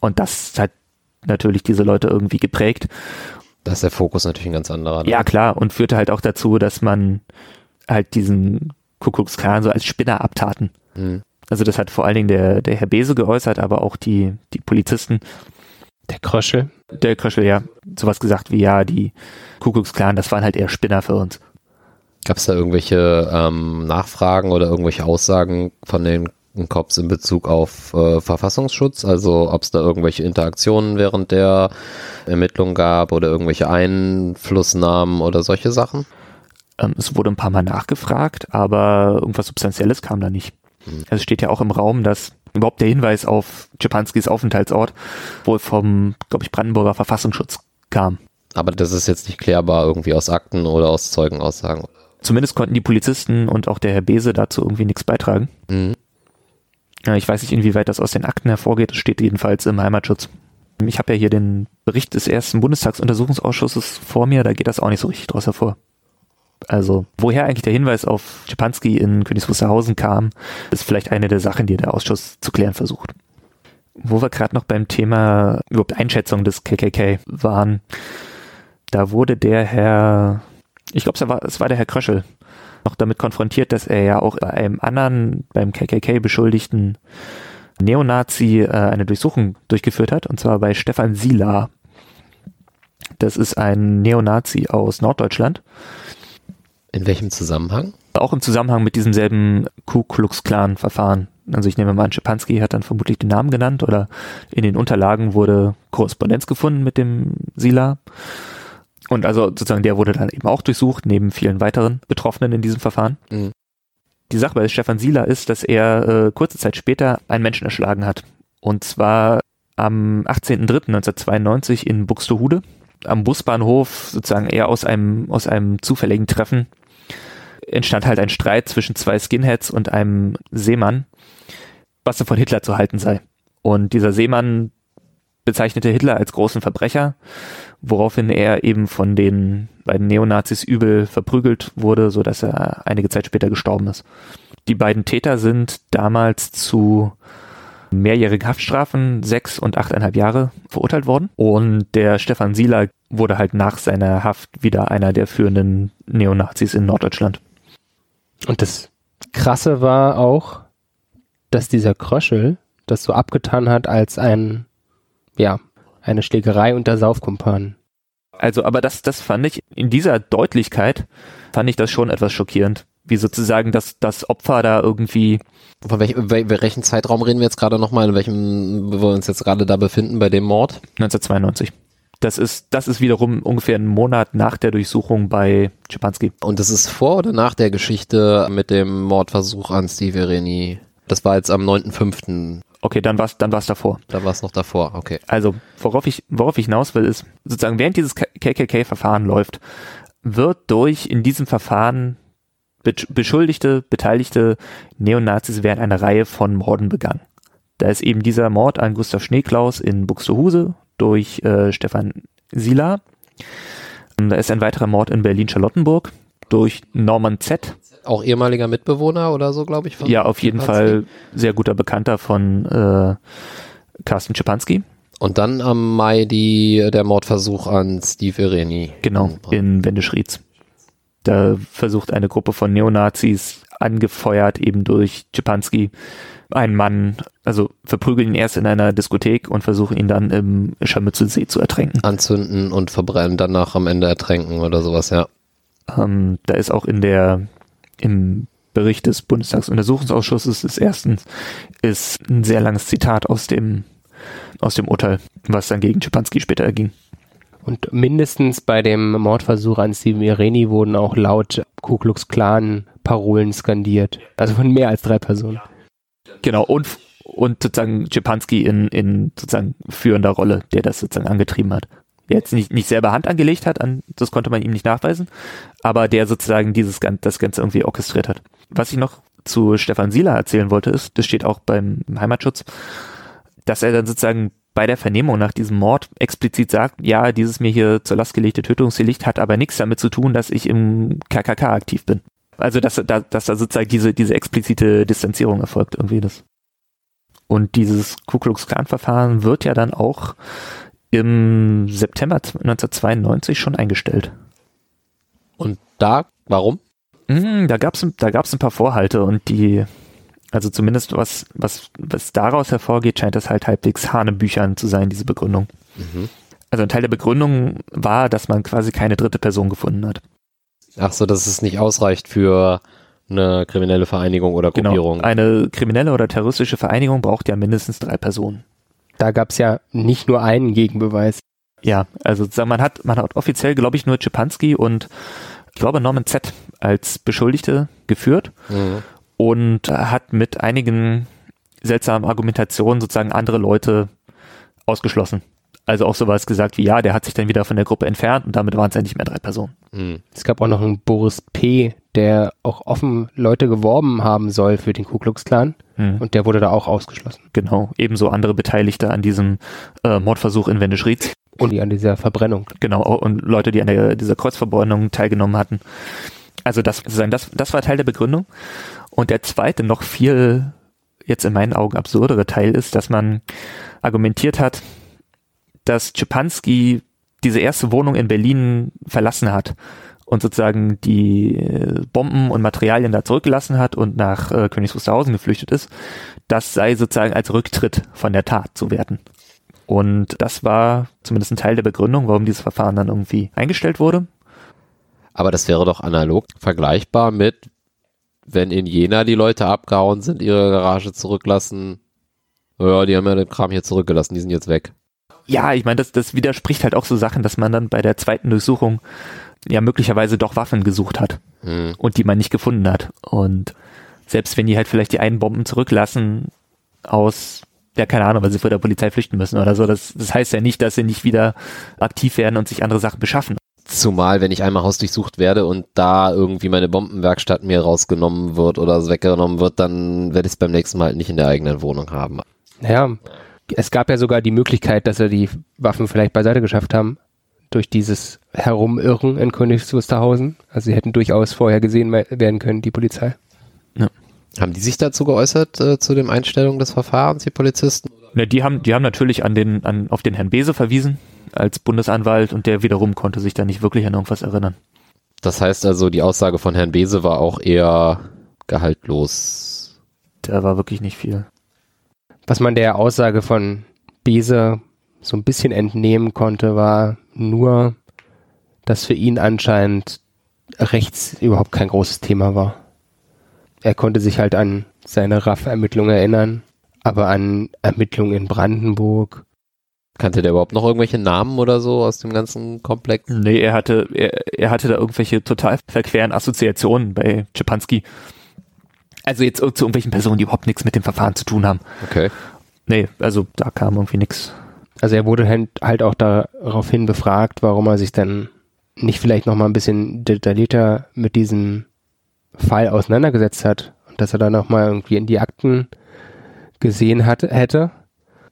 Und das hat natürlich diese Leute irgendwie geprägt. Da ist der Fokus natürlich ein ganz anderer. ne? Ja, klar, und führte halt auch dazu, dass man halt diesen Kuckucksklan so als Spinner abtaten. Mhm. Also das hat vor allen Dingen der, der Herr Bese geäußert, aber auch die, die Polizisten. Der Kröschel. Der Kröschel, ja, sowas gesagt wie, ja, die Kuckucksklan, das waren halt eher Spinner für uns. Gab es da irgendwelche ähm, Nachfragen oder irgendwelche Aussagen von den Cops in Bezug auf äh, Verfassungsschutz? Also ob es da irgendwelche Interaktionen während der Ermittlungen gab oder irgendwelche Einflussnahmen oder solche Sachen? Ähm, es wurde ein paar Mal nachgefragt, aber irgendwas Substanzielles kam da nicht. Mhm. Also es steht ja auch im Raum, dass überhaupt der Hinweis auf Czepanskis Aufenthaltsort wohl vom, glaube ich, Brandenburger Verfassungsschutz kam. Aber das ist jetzt nicht klärbar irgendwie aus Akten oder aus Zeugenaussagen. Zumindest konnten die Polizisten und auch der Herr Bese dazu irgendwie nichts beitragen. Mhm. Ich weiß nicht, inwieweit das aus den Akten hervorgeht. Es steht jedenfalls im Heimatschutz. Ich habe ja hier den Bericht des ersten Bundestagsuntersuchungsausschusses vor mir, da geht das auch nicht so richtig draus hervor. Also, woher eigentlich der Hinweis auf Schipanski in Königs Wusterhausen kam, ist vielleicht eine der Sachen, die der Ausschuss zu klären versucht. Wo wir gerade noch beim Thema überhaupt Einschätzung des KKK waren, da wurde der Herr, ich glaube, es war, es war der Herr Kröschel, noch damit konfrontiert, dass er ja auch bei einem anderen, beim KKK beschuldigten Neonazi äh, eine Durchsuchung durchgeführt hat, und zwar bei Stefan Sila. Das ist ein Neonazi aus Norddeutschland. In welchem Zusammenhang? Auch im Zusammenhang mit diesem selben Ku Klux Klan Verfahren. Also ich nehme mal an, Schipanski hat dann vermutlich den Namen genannt oder in den Unterlagen wurde Korrespondenz gefunden mit dem Sila. Und also sozusagen der wurde dann eben auch durchsucht, neben vielen weiteren Betroffenen in diesem Verfahren. Mhm. Die Sache bei Stefan Sieler ist, dass er äh, kurze Zeit später einen Menschen erschlagen hat. Und zwar am 18.03.1992 in Buxtehude. Am Busbahnhof, sozusagen eher aus einem, aus einem zufälligen Treffen, entstand halt ein Streit zwischen zwei Skinheads und einem Seemann, was denn von Hitler zu halten sei. Und dieser Seemann bezeichnete Hitler als großen Verbrecher, woraufhin er eben von den beiden Neonazis übel verprügelt wurde, so dass er einige Zeit später gestorben ist. Die beiden Täter sind damals zu mehrjährigen Haftstrafen, sechs und achteinhalb Jahre verurteilt worden. Und der Stefan Sieler wurde halt nach seiner Haft wieder einer der führenden Neonazis in Norddeutschland. Und das Krasse war auch, dass dieser Kröschel das so abgetan hat als ein ja, eine Schlägerei unter Saufkumpanen. Also, aber das, das fand ich in dieser Deutlichkeit, fand ich das schon etwas schockierend. Wie sozusagen das, das Opfer da irgendwie. Von welch, welchen Zeitraum reden wir jetzt gerade nochmal, in welchem, wir uns jetzt gerade da befinden bei dem Mord? 1992. Das ist, das ist wiederum ungefähr einen Monat nach der Durchsuchung bei Schipanski. Und das ist vor oder nach der Geschichte mit dem Mordversuch an Steve Reni? Das war jetzt am 9.5. Okay, dann war es dann war's davor. Dann war es noch davor, okay. Also, worauf ich, worauf ich hinaus will, ist, sozusagen, während dieses KKK-Verfahren läuft, wird durch in diesem Verfahren beschuldigte, beteiligte Neonazis werden eine Reihe von Morden begangen. Da ist eben dieser Mord an Gustav Schneeklaus in Buxtehude durch äh, Stefan Sila. Da ist ein weiterer Mord in Berlin-Charlottenburg durch Norman Z auch ehemaliger Mitbewohner oder so, glaube ich. ja, auf jeden Fall sehr guter Bekannter von äh, Carsten Schipanski. Und dann am Mai die, der Mordversuch an Steve Ireni. Genau, in Wendeschrieds. Da versucht eine Gruppe von Neonazis, angefeuert eben durch Schipanski, einen Mann, also verprügeln ihn erst in einer Diskothek und versuchen ihn dann im Scharmützelsee zu ertränken. Anzünden und verbrennen, danach am Ende ertränken oder sowas, ja. Ähm, da ist auch in der im Bericht des Bundestagsuntersuchungsausschusses des ersten ist ein sehr langes Zitat aus dem, aus dem Urteil, was dann gegen Schipanski später erging. Und mindestens bei dem Mordversuch an Steven Ireni wurden auch laut Ku Klux Klan Parolen skandiert. Also von mehr als drei Personen. Genau, und, und sozusagen Schipanski in, in sozusagen führender Rolle, der das sozusagen angetrieben hat der jetzt nicht, nicht selber Hand angelegt hat, an, das konnte man ihm nicht nachweisen, aber der sozusagen dieses das Ganze irgendwie orchestriert hat. Was ich noch zu Stefan Sieler erzählen wollte, ist, das steht auch beim Heimatschutz, dass er dann sozusagen bei der Vernehmung nach diesem Mord explizit sagt, ja, dieses mir hier zur Last gelegte Tötungsdelikt hat aber nichts damit zu tun, dass ich im KKK aktiv bin. Also, dass, da, dass da sozusagen diese, diese explizite Distanzierung erfolgt, irgendwie das. Und dieses Ku Klux Klan Verfahren wird ja dann auch im September 1992 schon eingestellt. Und da, warum? Mm, da gab es da gab's ein paar Vorhalte und die, also zumindest was, was, was daraus hervorgeht, scheint das halt halbwegs Hanebüchern zu sein, diese Begründung. Mhm. Also ein Teil der Begründung war, dass man quasi keine dritte Person gefunden hat. Ach so, dass es nicht ausreicht für eine kriminelle Vereinigung oder genau. Gruppierung. Genau. Eine kriminelle oder terroristische Vereinigung braucht ja mindestens drei Personen da gab es ja nicht nur einen Gegenbeweis. Ja, also man hat, man hat offiziell, glaube ich, nur Czepanski und ich glaube Norman Z als Beschuldigte geführt mhm. und hat mit einigen seltsamen Argumentationen sozusagen andere Leute ausgeschlossen. Also auch sowas gesagt wie, ja, der hat sich dann wieder von der Gruppe entfernt und damit waren es ja nicht mehr drei Personen. Mhm. Es gab auch noch einen Boris P., der auch offen Leute geworben haben soll für den Ku Klux Klan mhm. und der wurde da auch ausgeschlossen. Genau, ebenso andere Beteiligte an diesem äh, Mordversuch in Wendisch-Rietz. Und die an dieser Verbrennung. Genau, und Leute, die an der, dieser Kreuzverbrennung teilgenommen hatten. Also das, das, das war Teil der Begründung. Und der zweite, noch viel jetzt in meinen Augen absurdere Teil ist, dass man argumentiert hat, dass Czepanski diese erste Wohnung in Berlin verlassen hat und sozusagen die äh, Bomben und Materialien da zurückgelassen hat und nach äh, Königs Wusterhausen geflüchtet ist, das sei sozusagen als Rücktritt von der Tat zu werten. Und das war zumindest ein Teil der Begründung, warum dieses Verfahren dann irgendwie eingestellt wurde. Aber das wäre doch analog vergleichbar mit, wenn in Jena die Leute abgehauen sind, ihre Garage zurücklassen. Ja, die haben ja den Kram hier zurückgelassen, die sind jetzt weg. Ja, ich meine, das, das widerspricht halt auch so Sachen, dass man dann bei der zweiten Durchsuchung ja möglicherweise doch Waffen gesucht hat hm. und die man nicht gefunden hat. Und selbst wenn die halt vielleicht die einen Bomben zurücklassen aus, ja, keine Ahnung, weil sie vor der Polizei flüchten müssen oder so, das, das heißt ja nicht, dass sie nicht wieder aktiv werden und sich andere Sachen beschaffen. Zumal, wenn ich einmal hausdurchsucht werde und da irgendwie meine Bombenwerkstatt mir rausgenommen wird oder weggenommen wird, dann werde ich es beim nächsten Mal halt nicht in der eigenen Wohnung haben. Ja, es gab ja sogar die Möglichkeit, dass er die Waffen vielleicht beiseite geschafft haben durch dieses Herumirren in Königs Wusterhausen. Also sie hätten durchaus vorher gesehen werden können, die Polizei. Ja. Haben die sich dazu geäußert, äh, zu dem Einstellung des Verfahrens, die Polizisten? Ja, die haben, die haben natürlich an den, an, auf den Herrn Bese verwiesen als Bundesanwalt und der wiederum konnte sich da nicht wirklich an irgendwas erinnern. Das heißt also, die Aussage von Herrn Bese war auch eher gehaltlos. Da war wirklich nicht viel. Was man der Aussage von Bese so ein bisschen entnehmen konnte, war nur, dass für ihn anscheinend rechts überhaupt kein großes Thema war. Er konnte sich halt an seine RAF-Ermittlungen erinnern, aber an Ermittlungen in Brandenburg Kannte der überhaupt noch irgendwelche Namen oder so aus dem ganzen Komplex? Nee, er hatte, er, er hatte da irgendwelche total verqueren Assoziationen bei Czepanski. Also jetzt zu irgendwelchen Personen, die überhaupt nichts mit dem Verfahren zu tun haben. Okay. Nee, also da kam irgendwie nichts. Also er wurde halt auch daraufhin befragt, warum er sich dann nicht vielleicht noch mal ein bisschen detaillierter mit diesem Fall auseinandergesetzt hat und dass er da noch mal irgendwie in die Akten gesehen hat, hätte.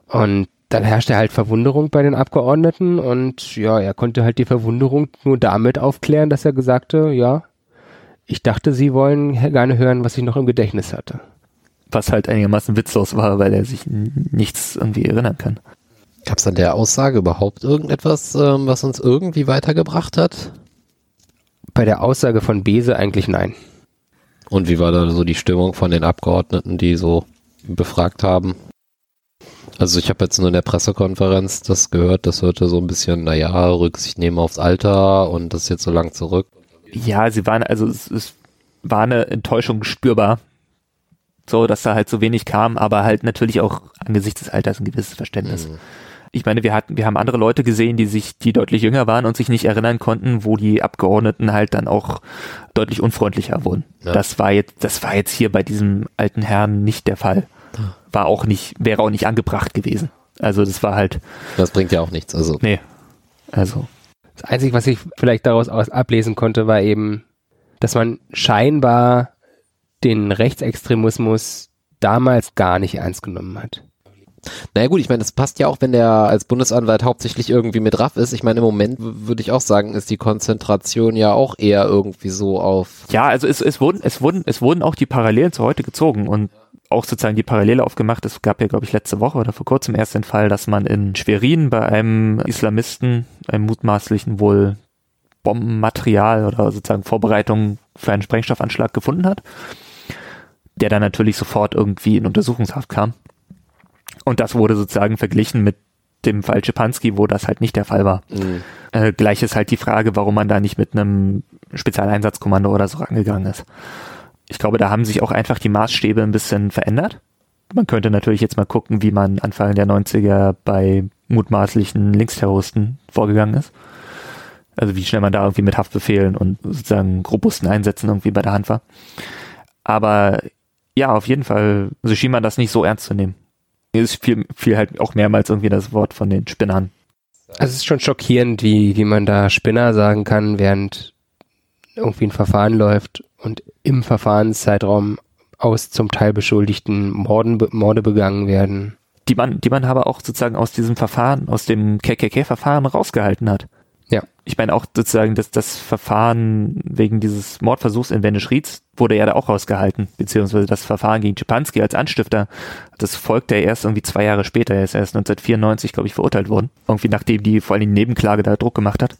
Und dann herrschte halt Verwunderung bei den Abgeordneten und ja, er konnte halt die Verwunderung nur damit aufklären, dass er gesagt ja, ich dachte, sie wollen gerne hören, was ich noch im Gedächtnis hatte. Was halt einigermaßen witzlos war, weil er sich nichts irgendwie erinnern kann. Gab es an der Aussage überhaupt irgendetwas, ähm, was uns irgendwie weitergebracht hat? Bei der Aussage von Bese eigentlich nein. Und wie war da so die Stimmung von den Abgeordneten, die so befragt haben? Also ich habe jetzt nur in der Pressekonferenz das gehört, das hörte so ein bisschen, naja, Rücksicht nehmen aufs Alter und das ist jetzt so lang zurück. Ja, sie waren, also es, es war eine Enttäuschung spürbar, so dass da halt so wenig kam, aber halt natürlich auch angesichts des Alters ein gewisses Verständnis. Mhm. Ich meine, wir hatten, wir haben andere Leute gesehen, die sich, die deutlich jünger waren und sich nicht erinnern konnten, wo die Abgeordneten halt dann auch deutlich unfreundlicher wurden. Ja. Das war jetzt, das war jetzt hier bei diesem alten Herrn nicht der Fall war auch nicht, wäre auch nicht angebracht gewesen. Also das war halt. Das bringt ja auch nichts, also. Nee. Also. Das Einzige, was ich vielleicht daraus ablesen konnte, war eben, dass man scheinbar den Rechtsextremismus damals gar nicht ernst genommen hat. Naja gut, ich meine, das passt ja auch, wenn der als Bundesanwalt hauptsächlich irgendwie mit RAF ist. Ich meine, im Moment würde ich auch sagen, ist die Konzentration ja auch eher irgendwie so auf. Ja, also es, es wurden, es wurden, es wurden auch die Parallelen zu heute gezogen und auch sozusagen die Parallele aufgemacht. Es gab ja, glaube ich, letzte Woche oder vor kurzem erst den Fall, dass man in Schwerin bei einem Islamisten, einem mutmaßlichen wohl Bombenmaterial oder sozusagen Vorbereitung für einen Sprengstoffanschlag gefunden hat, der dann natürlich sofort irgendwie in Untersuchungshaft kam. Und das wurde sozusagen verglichen mit dem Fall Schipanski, wo das halt nicht der Fall war. Mhm. Äh, gleich ist halt die Frage, warum man da nicht mit einem Spezialeinsatzkommando oder so rangegangen ist ich glaube, da haben sich auch einfach die Maßstäbe ein bisschen verändert. Man könnte natürlich jetzt mal gucken, wie man Anfang der 90er bei mutmaßlichen Linksterroristen vorgegangen ist. Also wie schnell man da irgendwie mit Haftbefehlen und sozusagen robusten Einsätzen irgendwie bei der Hand war. Aber ja, auf jeden Fall, so schien man das nicht so ernst zu nehmen. Es fiel, fiel halt auch mehrmals irgendwie das Wort von den Spinnern. Also es ist schon schockierend, wie, wie man da Spinner sagen kann, während irgendwie ein Verfahren läuft und im Verfahrenszeitraum aus zum Teil Beschuldigten Morden, Morde begangen werden. Die man, die man aber auch sozusagen aus diesem Verfahren, aus dem KKK-Verfahren rausgehalten hat. Ja. Ich meine auch sozusagen, dass das Verfahren wegen dieses Mordversuchs in Venice wurde ja da auch rausgehalten, beziehungsweise das Verfahren gegen Czepanski als Anstifter, das folgte ja erst irgendwie zwei Jahre später, er ist erst 1994, glaube ich, verurteilt worden. Irgendwie nachdem die vor allem die Nebenklage da Druck gemacht hat.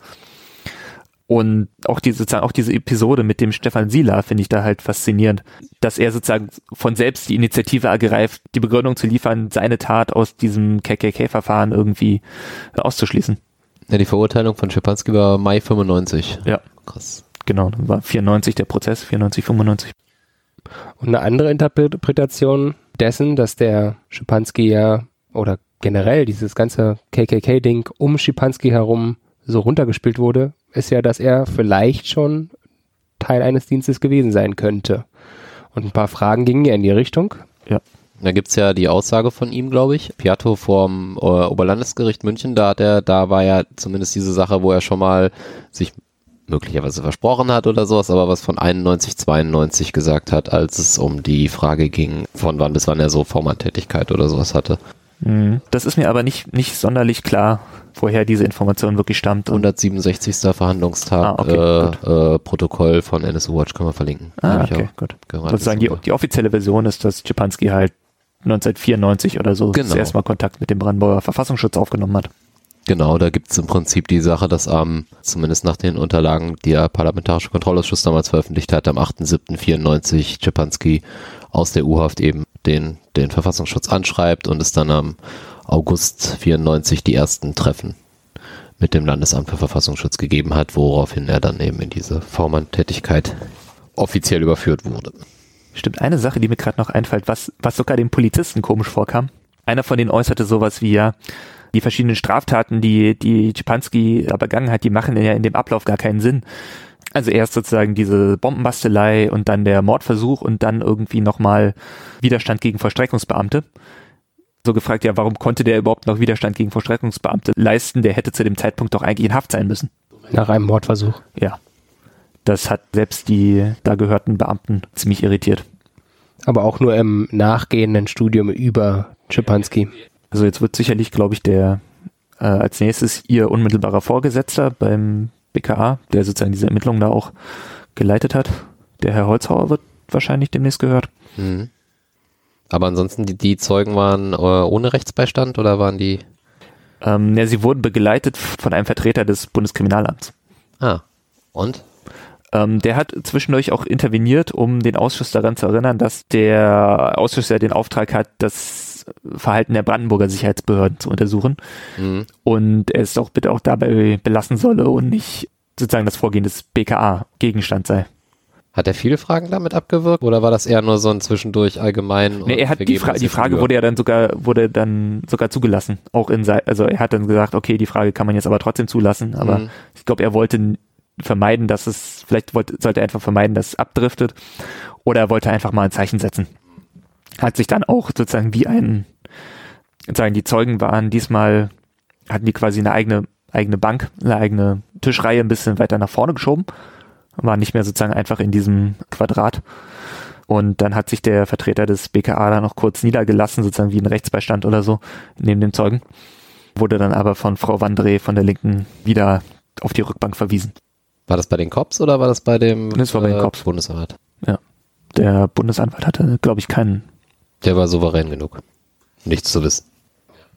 Und auch diese, sozusagen auch diese Episode mit dem Stefan Sila finde ich da halt faszinierend, dass er sozusagen von selbst die Initiative ergreift, die Begründung zu liefern, seine Tat aus diesem KKK-Verfahren irgendwie auszuschließen. Ja, die Verurteilung von Schipanski war Mai 95. Ja. Krass. Genau, dann war 94 der Prozess, 94, 95. Und eine andere Interpretation dessen, dass der Schipanski ja oder generell dieses ganze KKK-Ding um Schipanski herum so runtergespielt wurde, ist ja, dass er vielleicht schon Teil eines Dienstes gewesen sein könnte. Und ein paar Fragen gingen ja in die Richtung. Ja. Da gibt's ja die Aussage von ihm, glaube ich. Piatto vom äh, Oberlandesgericht München, da hat er, da war ja zumindest diese Sache, wo er schon mal sich möglicherweise versprochen hat oder sowas, aber was von 91, 92 gesagt hat, als es um die Frage ging, von wann bis wann er so Vormantätigkeit oder sowas hatte. Mhm. Das ist mir aber nicht, nicht sonderlich klar, woher diese Information wirklich stammt. 167. Verhandlungstag, Ah, okay, äh, äh, Protokoll von NSU Watch können wir verlinken. Ah, okay, gut. Sozusagen die, die offizielle Version ist, dass Czepanski halt 1994 oder so Genau. das erste Mal Kontakt mit dem Brandenburger Verfassungsschutz aufgenommen hat. Genau, da gibt's im Prinzip die Sache, dass am, zumindest nach den Unterlagen, die der Parlamentarische Kontrollausschuss damals veröffentlicht hat, am 8.7.94 Czepanski aus der U-Haft eben den, den Verfassungsschutz anschreibt und es dann am August 94 die ersten Treffen mit dem Landesamt für Verfassungsschutz gegeben hat, woraufhin er dann eben in diese Vormann-Tätigkeit offiziell überführt wurde. Stimmt, eine Sache, die mir gerade noch einfällt, was, was sogar den Polizisten komisch vorkam. Einer von denen äußerte sowas wie, ja, die verschiedenen Straftaten, die, die Czepanski da begangen hat, die machen ja in dem Ablauf gar keinen Sinn. Also erst sozusagen diese Bombenbastelei und dann der Mordversuch und dann irgendwie nochmal Widerstand gegen Vollstreckungsbeamte. So gefragt, ja, warum konnte der überhaupt noch Widerstand gegen Vollstreckungsbeamte leisten? Der hätte zu dem Zeitpunkt doch eigentlich in Haft sein müssen. Nach einem Mordversuch. Ja. Das hat selbst die da gehörten Beamten ziemlich irritiert. Aber auch nur im nachgehenden Studium über Schipanski. Also jetzt wird sicherlich, glaube ich, der äh, als nächstes ihr unmittelbarer Vorgesetzter beim BKA, der sozusagen diese Ermittlungen da auch geleitet hat. Der Herr Holzhauer wird wahrscheinlich demnächst gehört. Mhm. Aber ansonsten, die, die Zeugen waren äh, ohne Rechtsbeistand oder waren die? Ähm, ja, sie wurden begleitet von einem Vertreter des Bundeskriminalamts. Ah. Und? Ähm, der hat zwischendurch auch interveniert, um den Ausschuss daran zu erinnern, dass der Ausschuss ja den Auftrag hat, das Verhalten der Brandenburger Sicherheitsbehörden zu untersuchen. Mhm. und er es auch bitte auch dabei belassen solle und nicht sozusagen das Vorgehen des BKA Gegenstand sei. Hat er viele Fragen damit abgewirkt oder war das eher nur so ein zwischendurch allgemein? Nee, er hat die, Fra die Frage wurde ja dann sogar wurde dann sogar zugelassen, auch in also er hat dann gesagt, okay, die Frage kann man jetzt aber trotzdem zulassen, aber Mhm. ich glaube, er wollte vermeiden, dass es vielleicht wollte sollte er einfach vermeiden, dass es abdriftet oder er wollte einfach mal ein Zeichen setzen. Hat sich dann auch sozusagen wie ein sozusagen die Zeugen waren diesmal hatten die quasi eine eigene eigene Bank, eine eigene Tischreihe ein bisschen weiter nach vorne geschoben, war nicht mehr sozusagen einfach in diesem Quadrat. Und dann hat sich der Vertreter des BKA da noch kurz niedergelassen, sozusagen wie ein Rechtsbeistand oder so, neben dem Zeugen. Wurde dann aber von Frau Wandre von der Linken wieder auf die Rückbank verwiesen. War das bei den Cops oder war das bei dem Das war bei den Cops. Bundesrat? Der Bundesanwalt hatte, glaube ich, keinen. Der war souverän genug. Nichts zu wissen.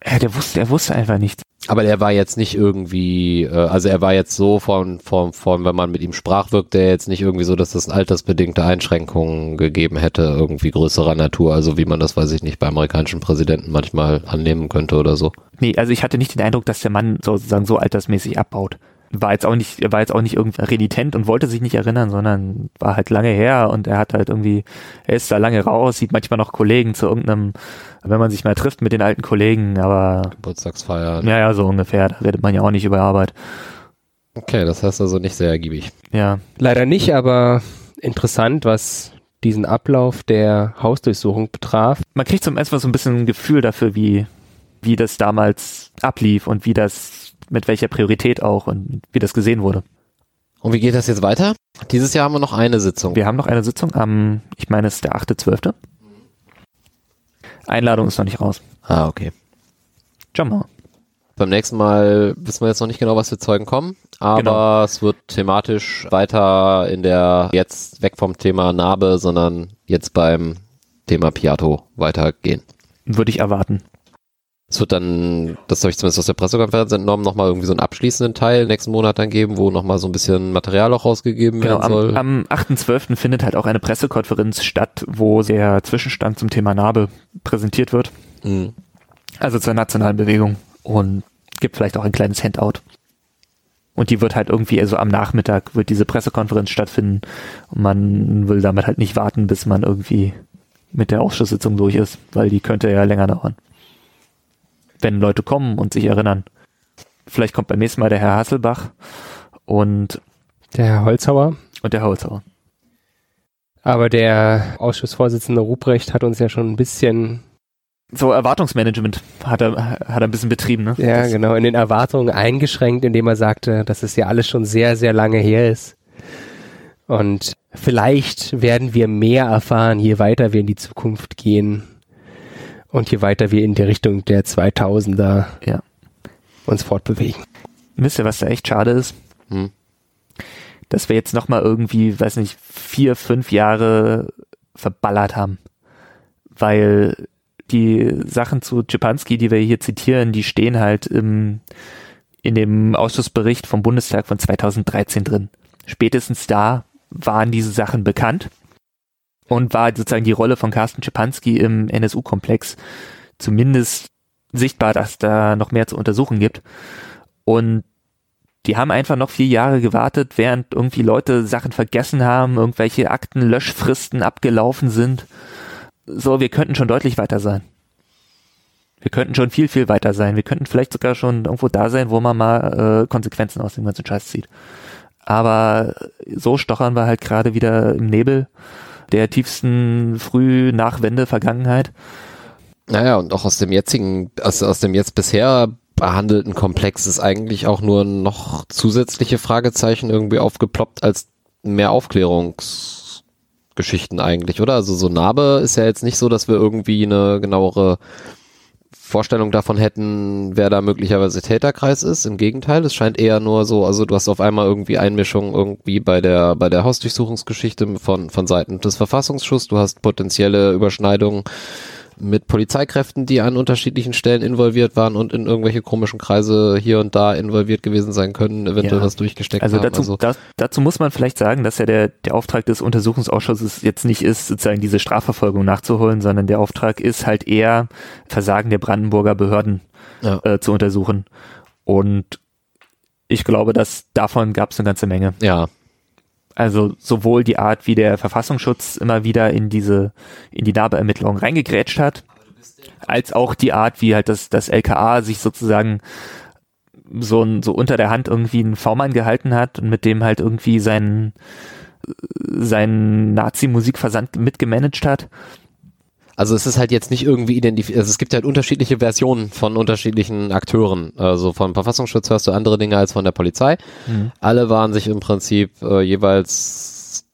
Ja, der wusste, er wusste einfach nichts. Aber er war jetzt nicht irgendwie, äh, also er war jetzt so von, von, von, wenn man mit ihm sprach, wirkte er jetzt nicht irgendwie so, dass das altersbedingte Einschränkungen gegeben hätte, irgendwie größerer Natur, also wie man das, weiß ich nicht, bei amerikanischen Präsidenten manchmal annehmen könnte oder so. Nee, also ich hatte nicht den Eindruck, dass der Mann sozusagen so altersmäßig abbaut. War jetzt auch nicht, er war jetzt auch nicht irgendwie renitent und wollte sich nicht erinnern, sondern war halt lange her und er hat halt irgendwie, er ist da lange raus, sieht manchmal noch Kollegen zu irgendeinem, wenn man sich mal trifft mit den alten Kollegen, aber Geburtstagsfeiern. ja, ja, so ungefähr, da redet man ja auch nicht über Arbeit. Okay, das heißt also nicht sehr ergiebig. Ja, Leider nicht, aber interessant, was diesen Ablauf der Hausdurchsuchung betraf. man kriegt zum ersten Mal so ein bisschen ein Gefühl dafür, wie, wie das damals ablief und wie das mit welcher Priorität auch und wie das gesehen wurde. Und wie geht das jetzt weiter? Dieses Jahr haben wir noch eine Sitzung. Wir haben noch eine Sitzung am, ich meine, es ist der 8.12. Einladung ist noch nicht raus. Ah, okay. Schauen wir mal. Beim nächsten Mal wissen wir jetzt noch nicht genau, was für Zeugen kommen, aber Genau. es wird thematisch weiter in der, jetzt weg vom Thema Narbe, sondern jetzt beim Thema Piato weitergehen. Würde ich erwarten. Es wird dann, das habe ich zumindest aus der Pressekonferenz entnommen, nochmal irgendwie so einen abschließenden Teil nächsten Monat dann geben, wo nochmal so ein bisschen Material auch rausgegeben Genau, werden soll. am, am 8.12. findet halt auch eine Pressekonferenz statt, wo der Zwischenstand zum Thema Narbe präsentiert wird. Mhm. Also zur nationalen Bewegung. Und gibt vielleicht auch ein kleines Handout. Und die wird halt irgendwie, also am Nachmittag wird diese Pressekonferenz stattfinden. Und man will damit halt nicht warten, bis man irgendwie mit der Ausschusssitzung durch ist, weil die könnte ja länger dauern. Wenn Leute kommen und sich erinnern. Vielleicht kommt beim nächsten Mal der Herr Hasselbach und, Der Herr Holzhauer. und der Holzhauer. Aber der Ausschussvorsitzende Ruprecht hat uns ja schon ein bisschen, So Erwartungsmanagement hat er, hat er ein bisschen betrieben, ne? ja Das- genau, in den Erwartungen eingeschränkt, indem er sagte, dass es ja alles schon sehr, sehr lange her ist. Und vielleicht werden wir mehr erfahren, je weiter wir in die Zukunft gehen und je weiter wir in die Richtung der 2000er Ja. uns fortbewegen. Wisst ihr, was da echt schade ist? Hm. Dass wir jetzt nochmal irgendwie, weiß nicht, vier, fünf Jahre verballert haben. Weil die Sachen zu Czepanski, die wir hier zitieren, die stehen halt im, in dem Ausschussbericht vom Bundestag von 2013 drin. Spätestens da waren diese Sachen bekannt und war sozusagen die Rolle von Carsten Czepanski im NSU-Komplex zumindest sichtbar, dass da noch mehr zu untersuchen gibt. Und die haben einfach noch vier Jahre gewartet, während irgendwie Leute Sachen vergessen haben, irgendwelche Aktenlöschfristen abgelaufen sind. So, wir könnten schon deutlich weiter sein. Wir könnten schon viel, viel weiter sein. Wir könnten vielleicht sogar schon irgendwo da sein, wo man mal äh, Konsequenzen aus dem ganzen Scheiß zieht. Aber so stochern wir halt gerade wieder im Nebel der tiefsten Früh-Nachwende-Vergangenheit. Naja, und auch aus dem jetzigen, aus, aus dem jetzt bisher behandelten Komplex ist eigentlich auch nur noch zusätzliche Fragezeichen irgendwie aufgeploppt als mehr Aufklärungsgeschichten eigentlich, oder? Also so Narbe ist ja jetzt nicht so, dass wir irgendwie eine genauere Vorstellung davon hätten, wer da möglicherweise Täterkreis ist. Im Gegenteil, es scheint eher nur so, also du hast auf einmal irgendwie Einmischung irgendwie bei der, bei der Hausdurchsuchungsgeschichte von, von Seiten des Verfassungsschutzes. Du hast potenzielle Überschneidungen mit Polizeikräften, die an unterschiedlichen Stellen involviert waren und in irgendwelche komischen Kreise hier und da involviert gewesen sein können, eventuell Ja. was durchgesteckt Also haben. dazu, da, dazu muss man vielleicht sagen, dass ja der, der Auftrag des Untersuchungsausschusses jetzt nicht ist, sozusagen diese Strafverfolgung nachzuholen, sondern der Auftrag ist halt eher, Versagen der Brandenburger Behörden Ja. äh, zu untersuchen. Und ich glaube, dass davon gab es eine ganze Menge. ja, Also sowohl die Art, wie der Verfassungsschutz immer wieder in diese, in die Narbeermittlungen reingegrätscht hat, als auch die Art, wie halt das, das LKA sich sozusagen so, so unter der Hand irgendwie einen V-Mann gehalten hat und mit dem halt irgendwie seinen, seinen Nazi-Musikversand mitgemanagt hat. Also es ist halt jetzt nicht irgendwie identifiziert, also es gibt halt unterschiedliche Versionen von unterschiedlichen Akteuren. Also vom Verfassungsschutz hörst du andere Dinge als von der Polizei. Alle waren sich im Prinzip äh, jeweils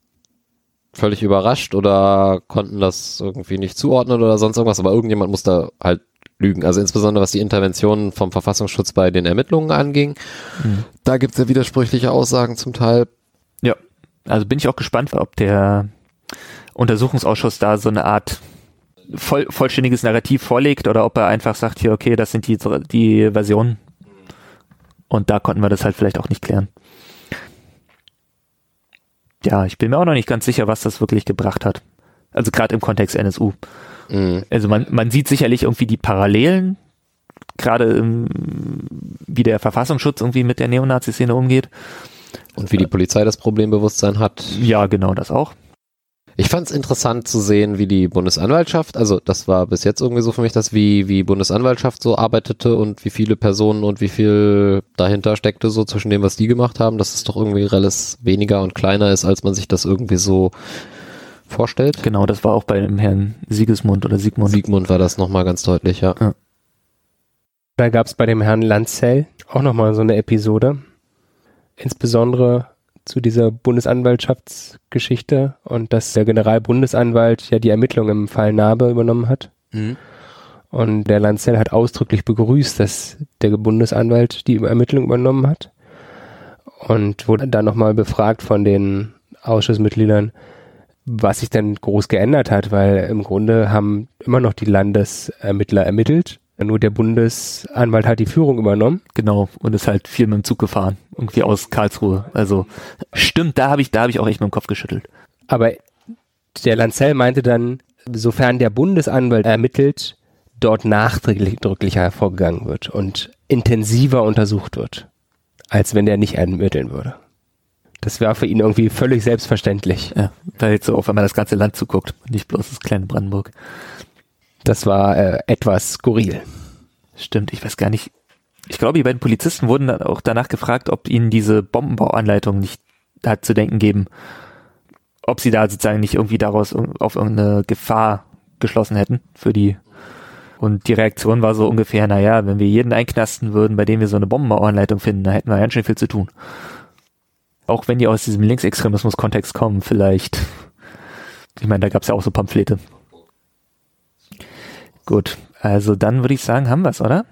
völlig überrascht oder konnten das irgendwie nicht zuordnen oder sonst irgendwas, aber irgendjemand muss da halt lügen. Also insbesondere was die Interventionen vom Verfassungsschutz bei den Ermittlungen anging. Da gibt es ja widersprüchliche Aussagen zum Teil. Ja, also bin ich auch gespannt, ob der Untersuchungsausschuss da so eine Art voll, vollständiges Narrativ vorlegt oder ob er einfach sagt, hier, okay, das sind die, die Versionen. Und da konnten wir das halt vielleicht auch nicht klären. Ja, ich bin mir auch noch nicht ganz sicher, was das wirklich gebracht hat. Also gerade im Kontext NSU. Mhm. Also man, man sieht sicherlich irgendwie die Parallelen, gerade wie der Verfassungsschutz irgendwie mit der Neonazi-Szene umgeht. Und wie die Polizei das Problembewusstsein hat. Ja, genau, das auch. Ich fand es interessant zu sehen, wie die Bundesanwaltschaft, also das war bis jetzt irgendwie so für mich, dass wie, wie Bundesanwaltschaft so arbeitete und wie viele Personen und wie viel dahinter steckte, so zwischen dem, was die gemacht haben, dass es doch irgendwie alles weniger und kleiner ist, als man sich das irgendwie so vorstellt. Genau, das war auch bei dem Herrn Siegesmund oder Siegmund. Siegmund war das nochmal ganz deutlich, ja. Da gab es bei dem Herrn Lanzell auch nochmal so eine Episode. Insbesondere zu dieser Bundesanwaltschaftsgeschichte und dass der Generalbundesanwalt ja die Ermittlungen im Fall Nabe übernommen hat. Mhm. Und der Lanzell hat ausdrücklich begrüßt, dass der Bundesanwalt die Ermittlung übernommen hat. Und wurde dann nochmal befragt von den Ausschussmitgliedern, was sich denn groß geändert hat, weil im Grunde haben immer noch die Landesermittler ermittelt. Nur der Bundesanwalt hat die Führung übernommen. Genau, und ist halt viel mit dem Zug gefahren. Irgendwie aus Karlsruhe. Also stimmt, da habe ich, da habe ich auch echt mit dem Kopf geschüttelt. Aber der Lanzell meinte dann, sofern der Bundesanwalt ermittelt, dort nachdrücklicher vorgegangen wird und intensiver untersucht wird, als wenn der nicht ermitteln würde. Das wäre für ihn irgendwie völlig selbstverständlich. Ja, weil jetzt so auf einmal das ganze Land zuguckt, nicht bloß das kleine Brandenburg. Das war äh, etwas skurril. Stimmt, ich weiß gar nicht. Ich glaube, die beiden Polizisten wurden dann auch danach gefragt, ob ihnen diese Bombenbauanleitung nicht hat zu denken geben. Ob sie da sozusagen nicht irgendwie daraus auf irgendeine Gefahr geschlossen hätten für die. Und die Reaktion war so ungefähr, naja, wenn wir jeden einknasten würden, bei dem wir so eine Bombenbauanleitung finden, dann hätten wir ganz schön viel zu tun. Auch wenn die aus diesem Linksextremismus-Kontext kommen, vielleicht. Ich meine, da gab es ja auch so Pamphlete. Gut, also dann würde ich sagen, haben wir es, oder?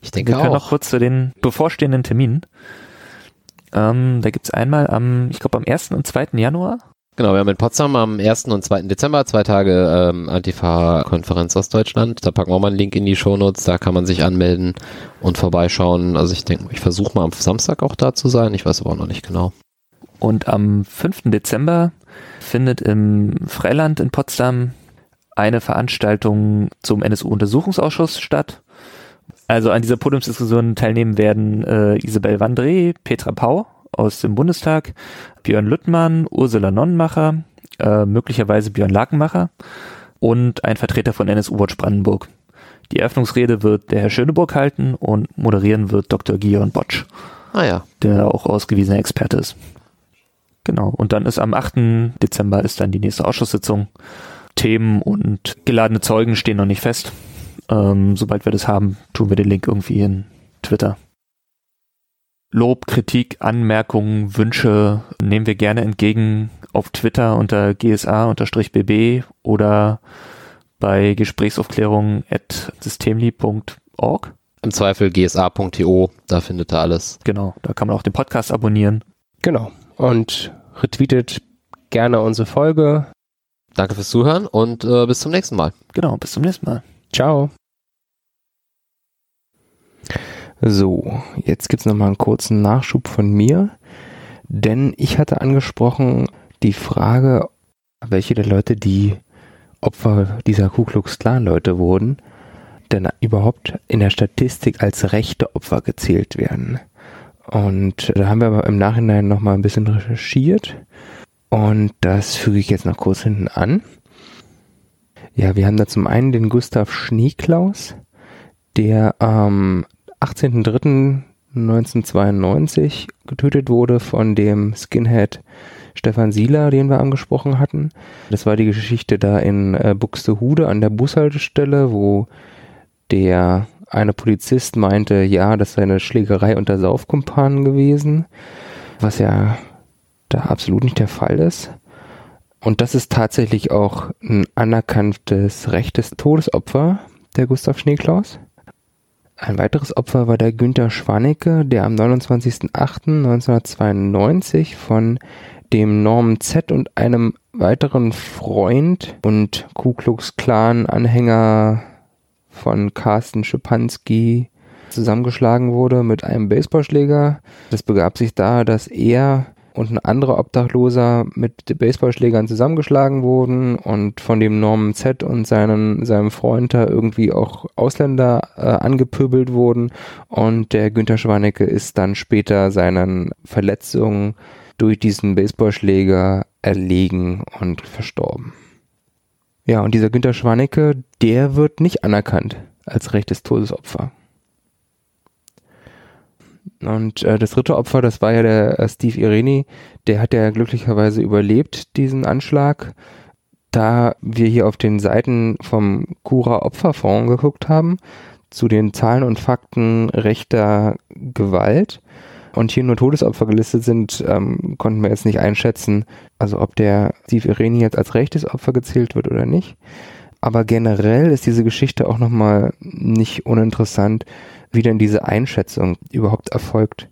Ich denke wir können auch. noch kurz zu den bevorstehenden Terminen. Ähm, da gibt's einmal am, ich glaube am 1. und 2. Januar. Genau, wir haben in Potsdam am 1. und 2. Dezember zwei Tage ähm, Antifa-Konferenz aus Deutschland. Da packen wir mal einen Link in die Shownotes, da kann man sich anmelden und vorbeischauen. Also ich denke, ich versuche mal am Samstag auch da zu sein, ich weiß aber auch noch nicht genau. Und am 5. Dezember findet im Freiland in Potsdam eine Veranstaltung zum NSU-Untersuchungsausschuss statt. Also an dieser Podiumsdiskussion teilnehmen werden äh, Isabel Wandré, Petra Pau aus dem Bundestag, Björn Lüttmann, Ursula Nonnenmacher, äh, möglicherweise Björn Lakenmacher und ein Vertreter von NSU Watch Brandenburg. Die Eröffnungsrede wird der Herr Schöneburg halten und moderieren wird Dr. Gion Botsch, Ah ja, der auch ausgewiesener Experte ist. Genau. Und dann ist am 8. Dezember ist dann die nächste Ausschusssitzung. Themen und geladene Zeugen stehen noch nicht fest. Ähm, sobald wir das haben, tun wir den Link irgendwie in Twitter. Lob, Kritik, Anmerkungen, Wünsche nehmen wir gerne entgegen auf Twitter unter gsa-bb oder bei Gesprächsaufklärung at systemli.org. im Zweifel gsa.to, da findet ihr alles. Genau, da kann man auch den Podcast abonnieren. Genau. Und retweetet gerne unsere Folge. Danke fürs Zuhören und äh, bis zum nächsten Mal. Genau, bis zum nächsten Mal. Ciao. So, jetzt gibt's noch mal einen kurzen Nachschub von mir, denn ich hatte angesprochen die Frage, welche der Leute, die Opfer dieser Ku Klux Klan Leute wurden, denn überhaupt in der Statistik als rechte Opfer gezählt werden. Und da haben wir aber im Nachhinein noch mal ein bisschen recherchiert und das füge ich jetzt noch kurz hinten an. Ja, wir haben da zum einen den Gustav Schneeklaus, der am 18.03.1992 getötet wurde von dem Skinhead Stefan Sieler, den wir angesprochen hatten. Das war die Geschichte da in äh, Buxtehude an der Bushaltestelle, wo der eine Polizist meinte, ja, das sei eine Schlägerei unter Saufkumpanen gewesen, was ja da absolut nicht der Fall ist. Und das ist tatsächlich auch ein anerkanntes rechtes Todesopfer, der Gustav Schneeklaus. Ein weiteres Opfer war der Günther Schwanecke, der am 29.08.1992 von dem Norman Z und einem weiteren Freund und Ku Klux Klan Anhänger von Carsten Schipanski zusammengeschlagen wurde mit einem Baseballschläger. Das begab sich da, dass er und ein anderer Obdachloser mit Baseballschlägern zusammengeschlagen wurden und von dem Norman Z und seinen, seinem Freund da irgendwie auch Ausländer äh, angepöbelt wurden und der Günther Schwanecke ist dann später seinen Verletzungen durch diesen Baseballschläger erlegen und verstorben. Ja, und dieser Günther Schwanecke, der wird nicht anerkannt als rechtes Todesopfer. Und äh, das dritte Opfer, das war ja der äh, Steve Ireni, der hat ja glücklicherweise überlebt, diesen Anschlag. Da wir hier auf den Seiten vom Cura Opferfonds geguckt haben, zu den Zahlen und Fakten rechter Gewalt und hier nur Todesopfer gelistet sind, ähm, konnten wir jetzt nicht einschätzen, also ob der Steve Ireni jetzt als rechtes Opfer gezählt wird oder nicht. Aber generell ist diese Geschichte auch nochmal nicht uninteressant, wie denn diese Einschätzung überhaupt erfolgt.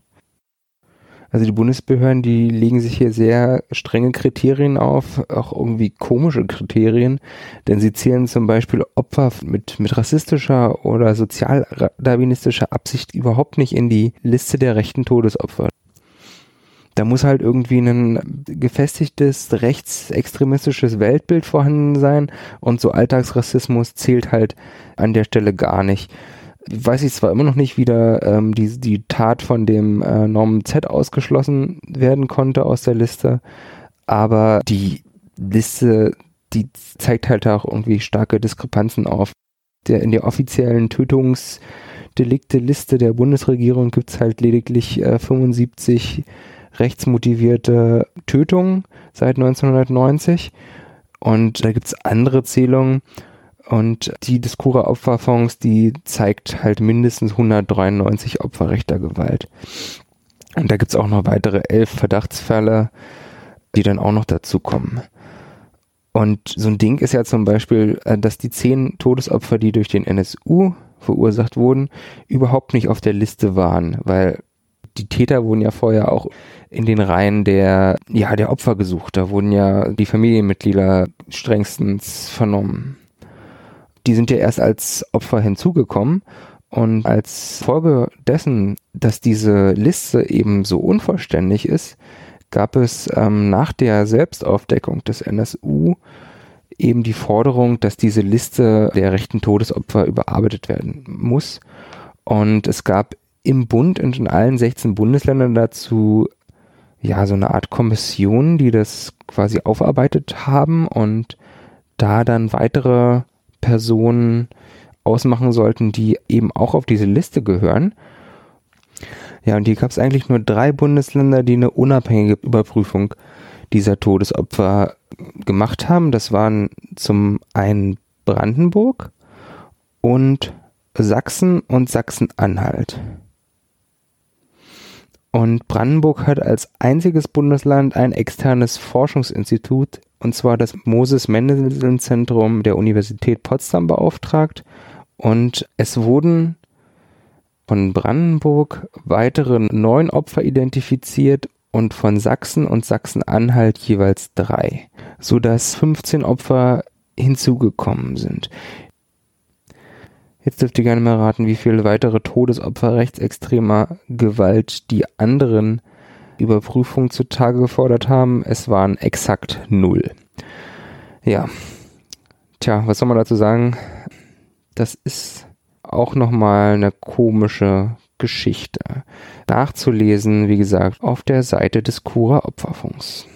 Also die Bundesbehörden, die legen sich hier sehr strenge Kriterien auf, auch irgendwie komische Kriterien, denn sie zählen zum Beispiel Opfer mit, mit rassistischer oder sozialdarwinistischer Absicht überhaupt nicht in die Liste der rechten Todesopfer. Da muss halt irgendwie ein gefestigtes rechtsextremistisches Weltbild vorhanden sein und so Alltagsrassismus zählt halt an der Stelle gar nicht weiß ich zwar immer noch nicht, wie da ähm, die, die Tat von dem äh, Norman Z ausgeschlossen werden konnte aus der Liste, aber die Liste, die zeigt halt auch irgendwie starke Diskrepanzen auf. Der, in der offiziellen Tötungsdelikte-Liste der Bundesregierung gibt es halt lediglich äh, 75 rechtsmotivierte Tötungen seit 1990 und da gibt es andere Zählungen, und die Diskura Opferfonds, die zeigt halt mindestens 193 Opfer rechter Gewalt. Und da gibt's auch noch weitere elf Verdachtsfälle, die dann auch noch dazu kommen. Und so ein Ding ist ja zum Beispiel, äh, dass die zehn Todesopfer, die durch den NSU verursacht wurden, überhaupt nicht auf der Liste waren, weil die Täter wurden ja vorher auch in den Reihen der, ja, der Opfer gesucht. Da wurden ja die Familienmitglieder strengstens vernommen die sind ja erst als Opfer hinzugekommen. Und als Folge dessen, dass diese Liste eben so unvollständig ist, gab es ähm, nach der Selbstaufdeckung des NSU eben die Forderung, dass diese Liste der rechten Todesopfer überarbeitet werden muss. Und es gab im Bund und in allen 16 Bundesländern dazu ja so eine Art Kommission, die das quasi aufarbeitet haben und da dann weitere Personen ausmachen sollten, die eben auch auf diese Liste gehören. Ja, und hier gab es eigentlich nur drei Bundesländer, die eine unabhängige Überprüfung dieser Todesopfer gemacht haben. Das waren zum einen Brandenburg und Sachsen und Sachsen-Anhalt. Und Brandenburg hat als einziges Bundesland ein externes Forschungsinstitut und zwar das Moses-Mendelssohn-Zentrum der Universität Potsdam beauftragt. Und es wurden von Brandenburg weitere neun Opfer identifiziert und von Sachsen und Sachsen-Anhalt jeweils drei, sodass 15 Opfer hinzugekommen sind. Jetzt dürft ihr gerne mal raten, wie viele weitere Todesopfer rechtsextremer Gewalt die anderen Überprüfung zutage gefordert haben. Es waren exakt null. Ja. Tja, was soll man dazu sagen? Das ist auch nochmal eine komische Geschichte. Nachzulesen, wie gesagt, auf der Seite des Kura Opferfonds.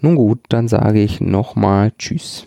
Nun gut, dann sage ich nochmal Tschüss.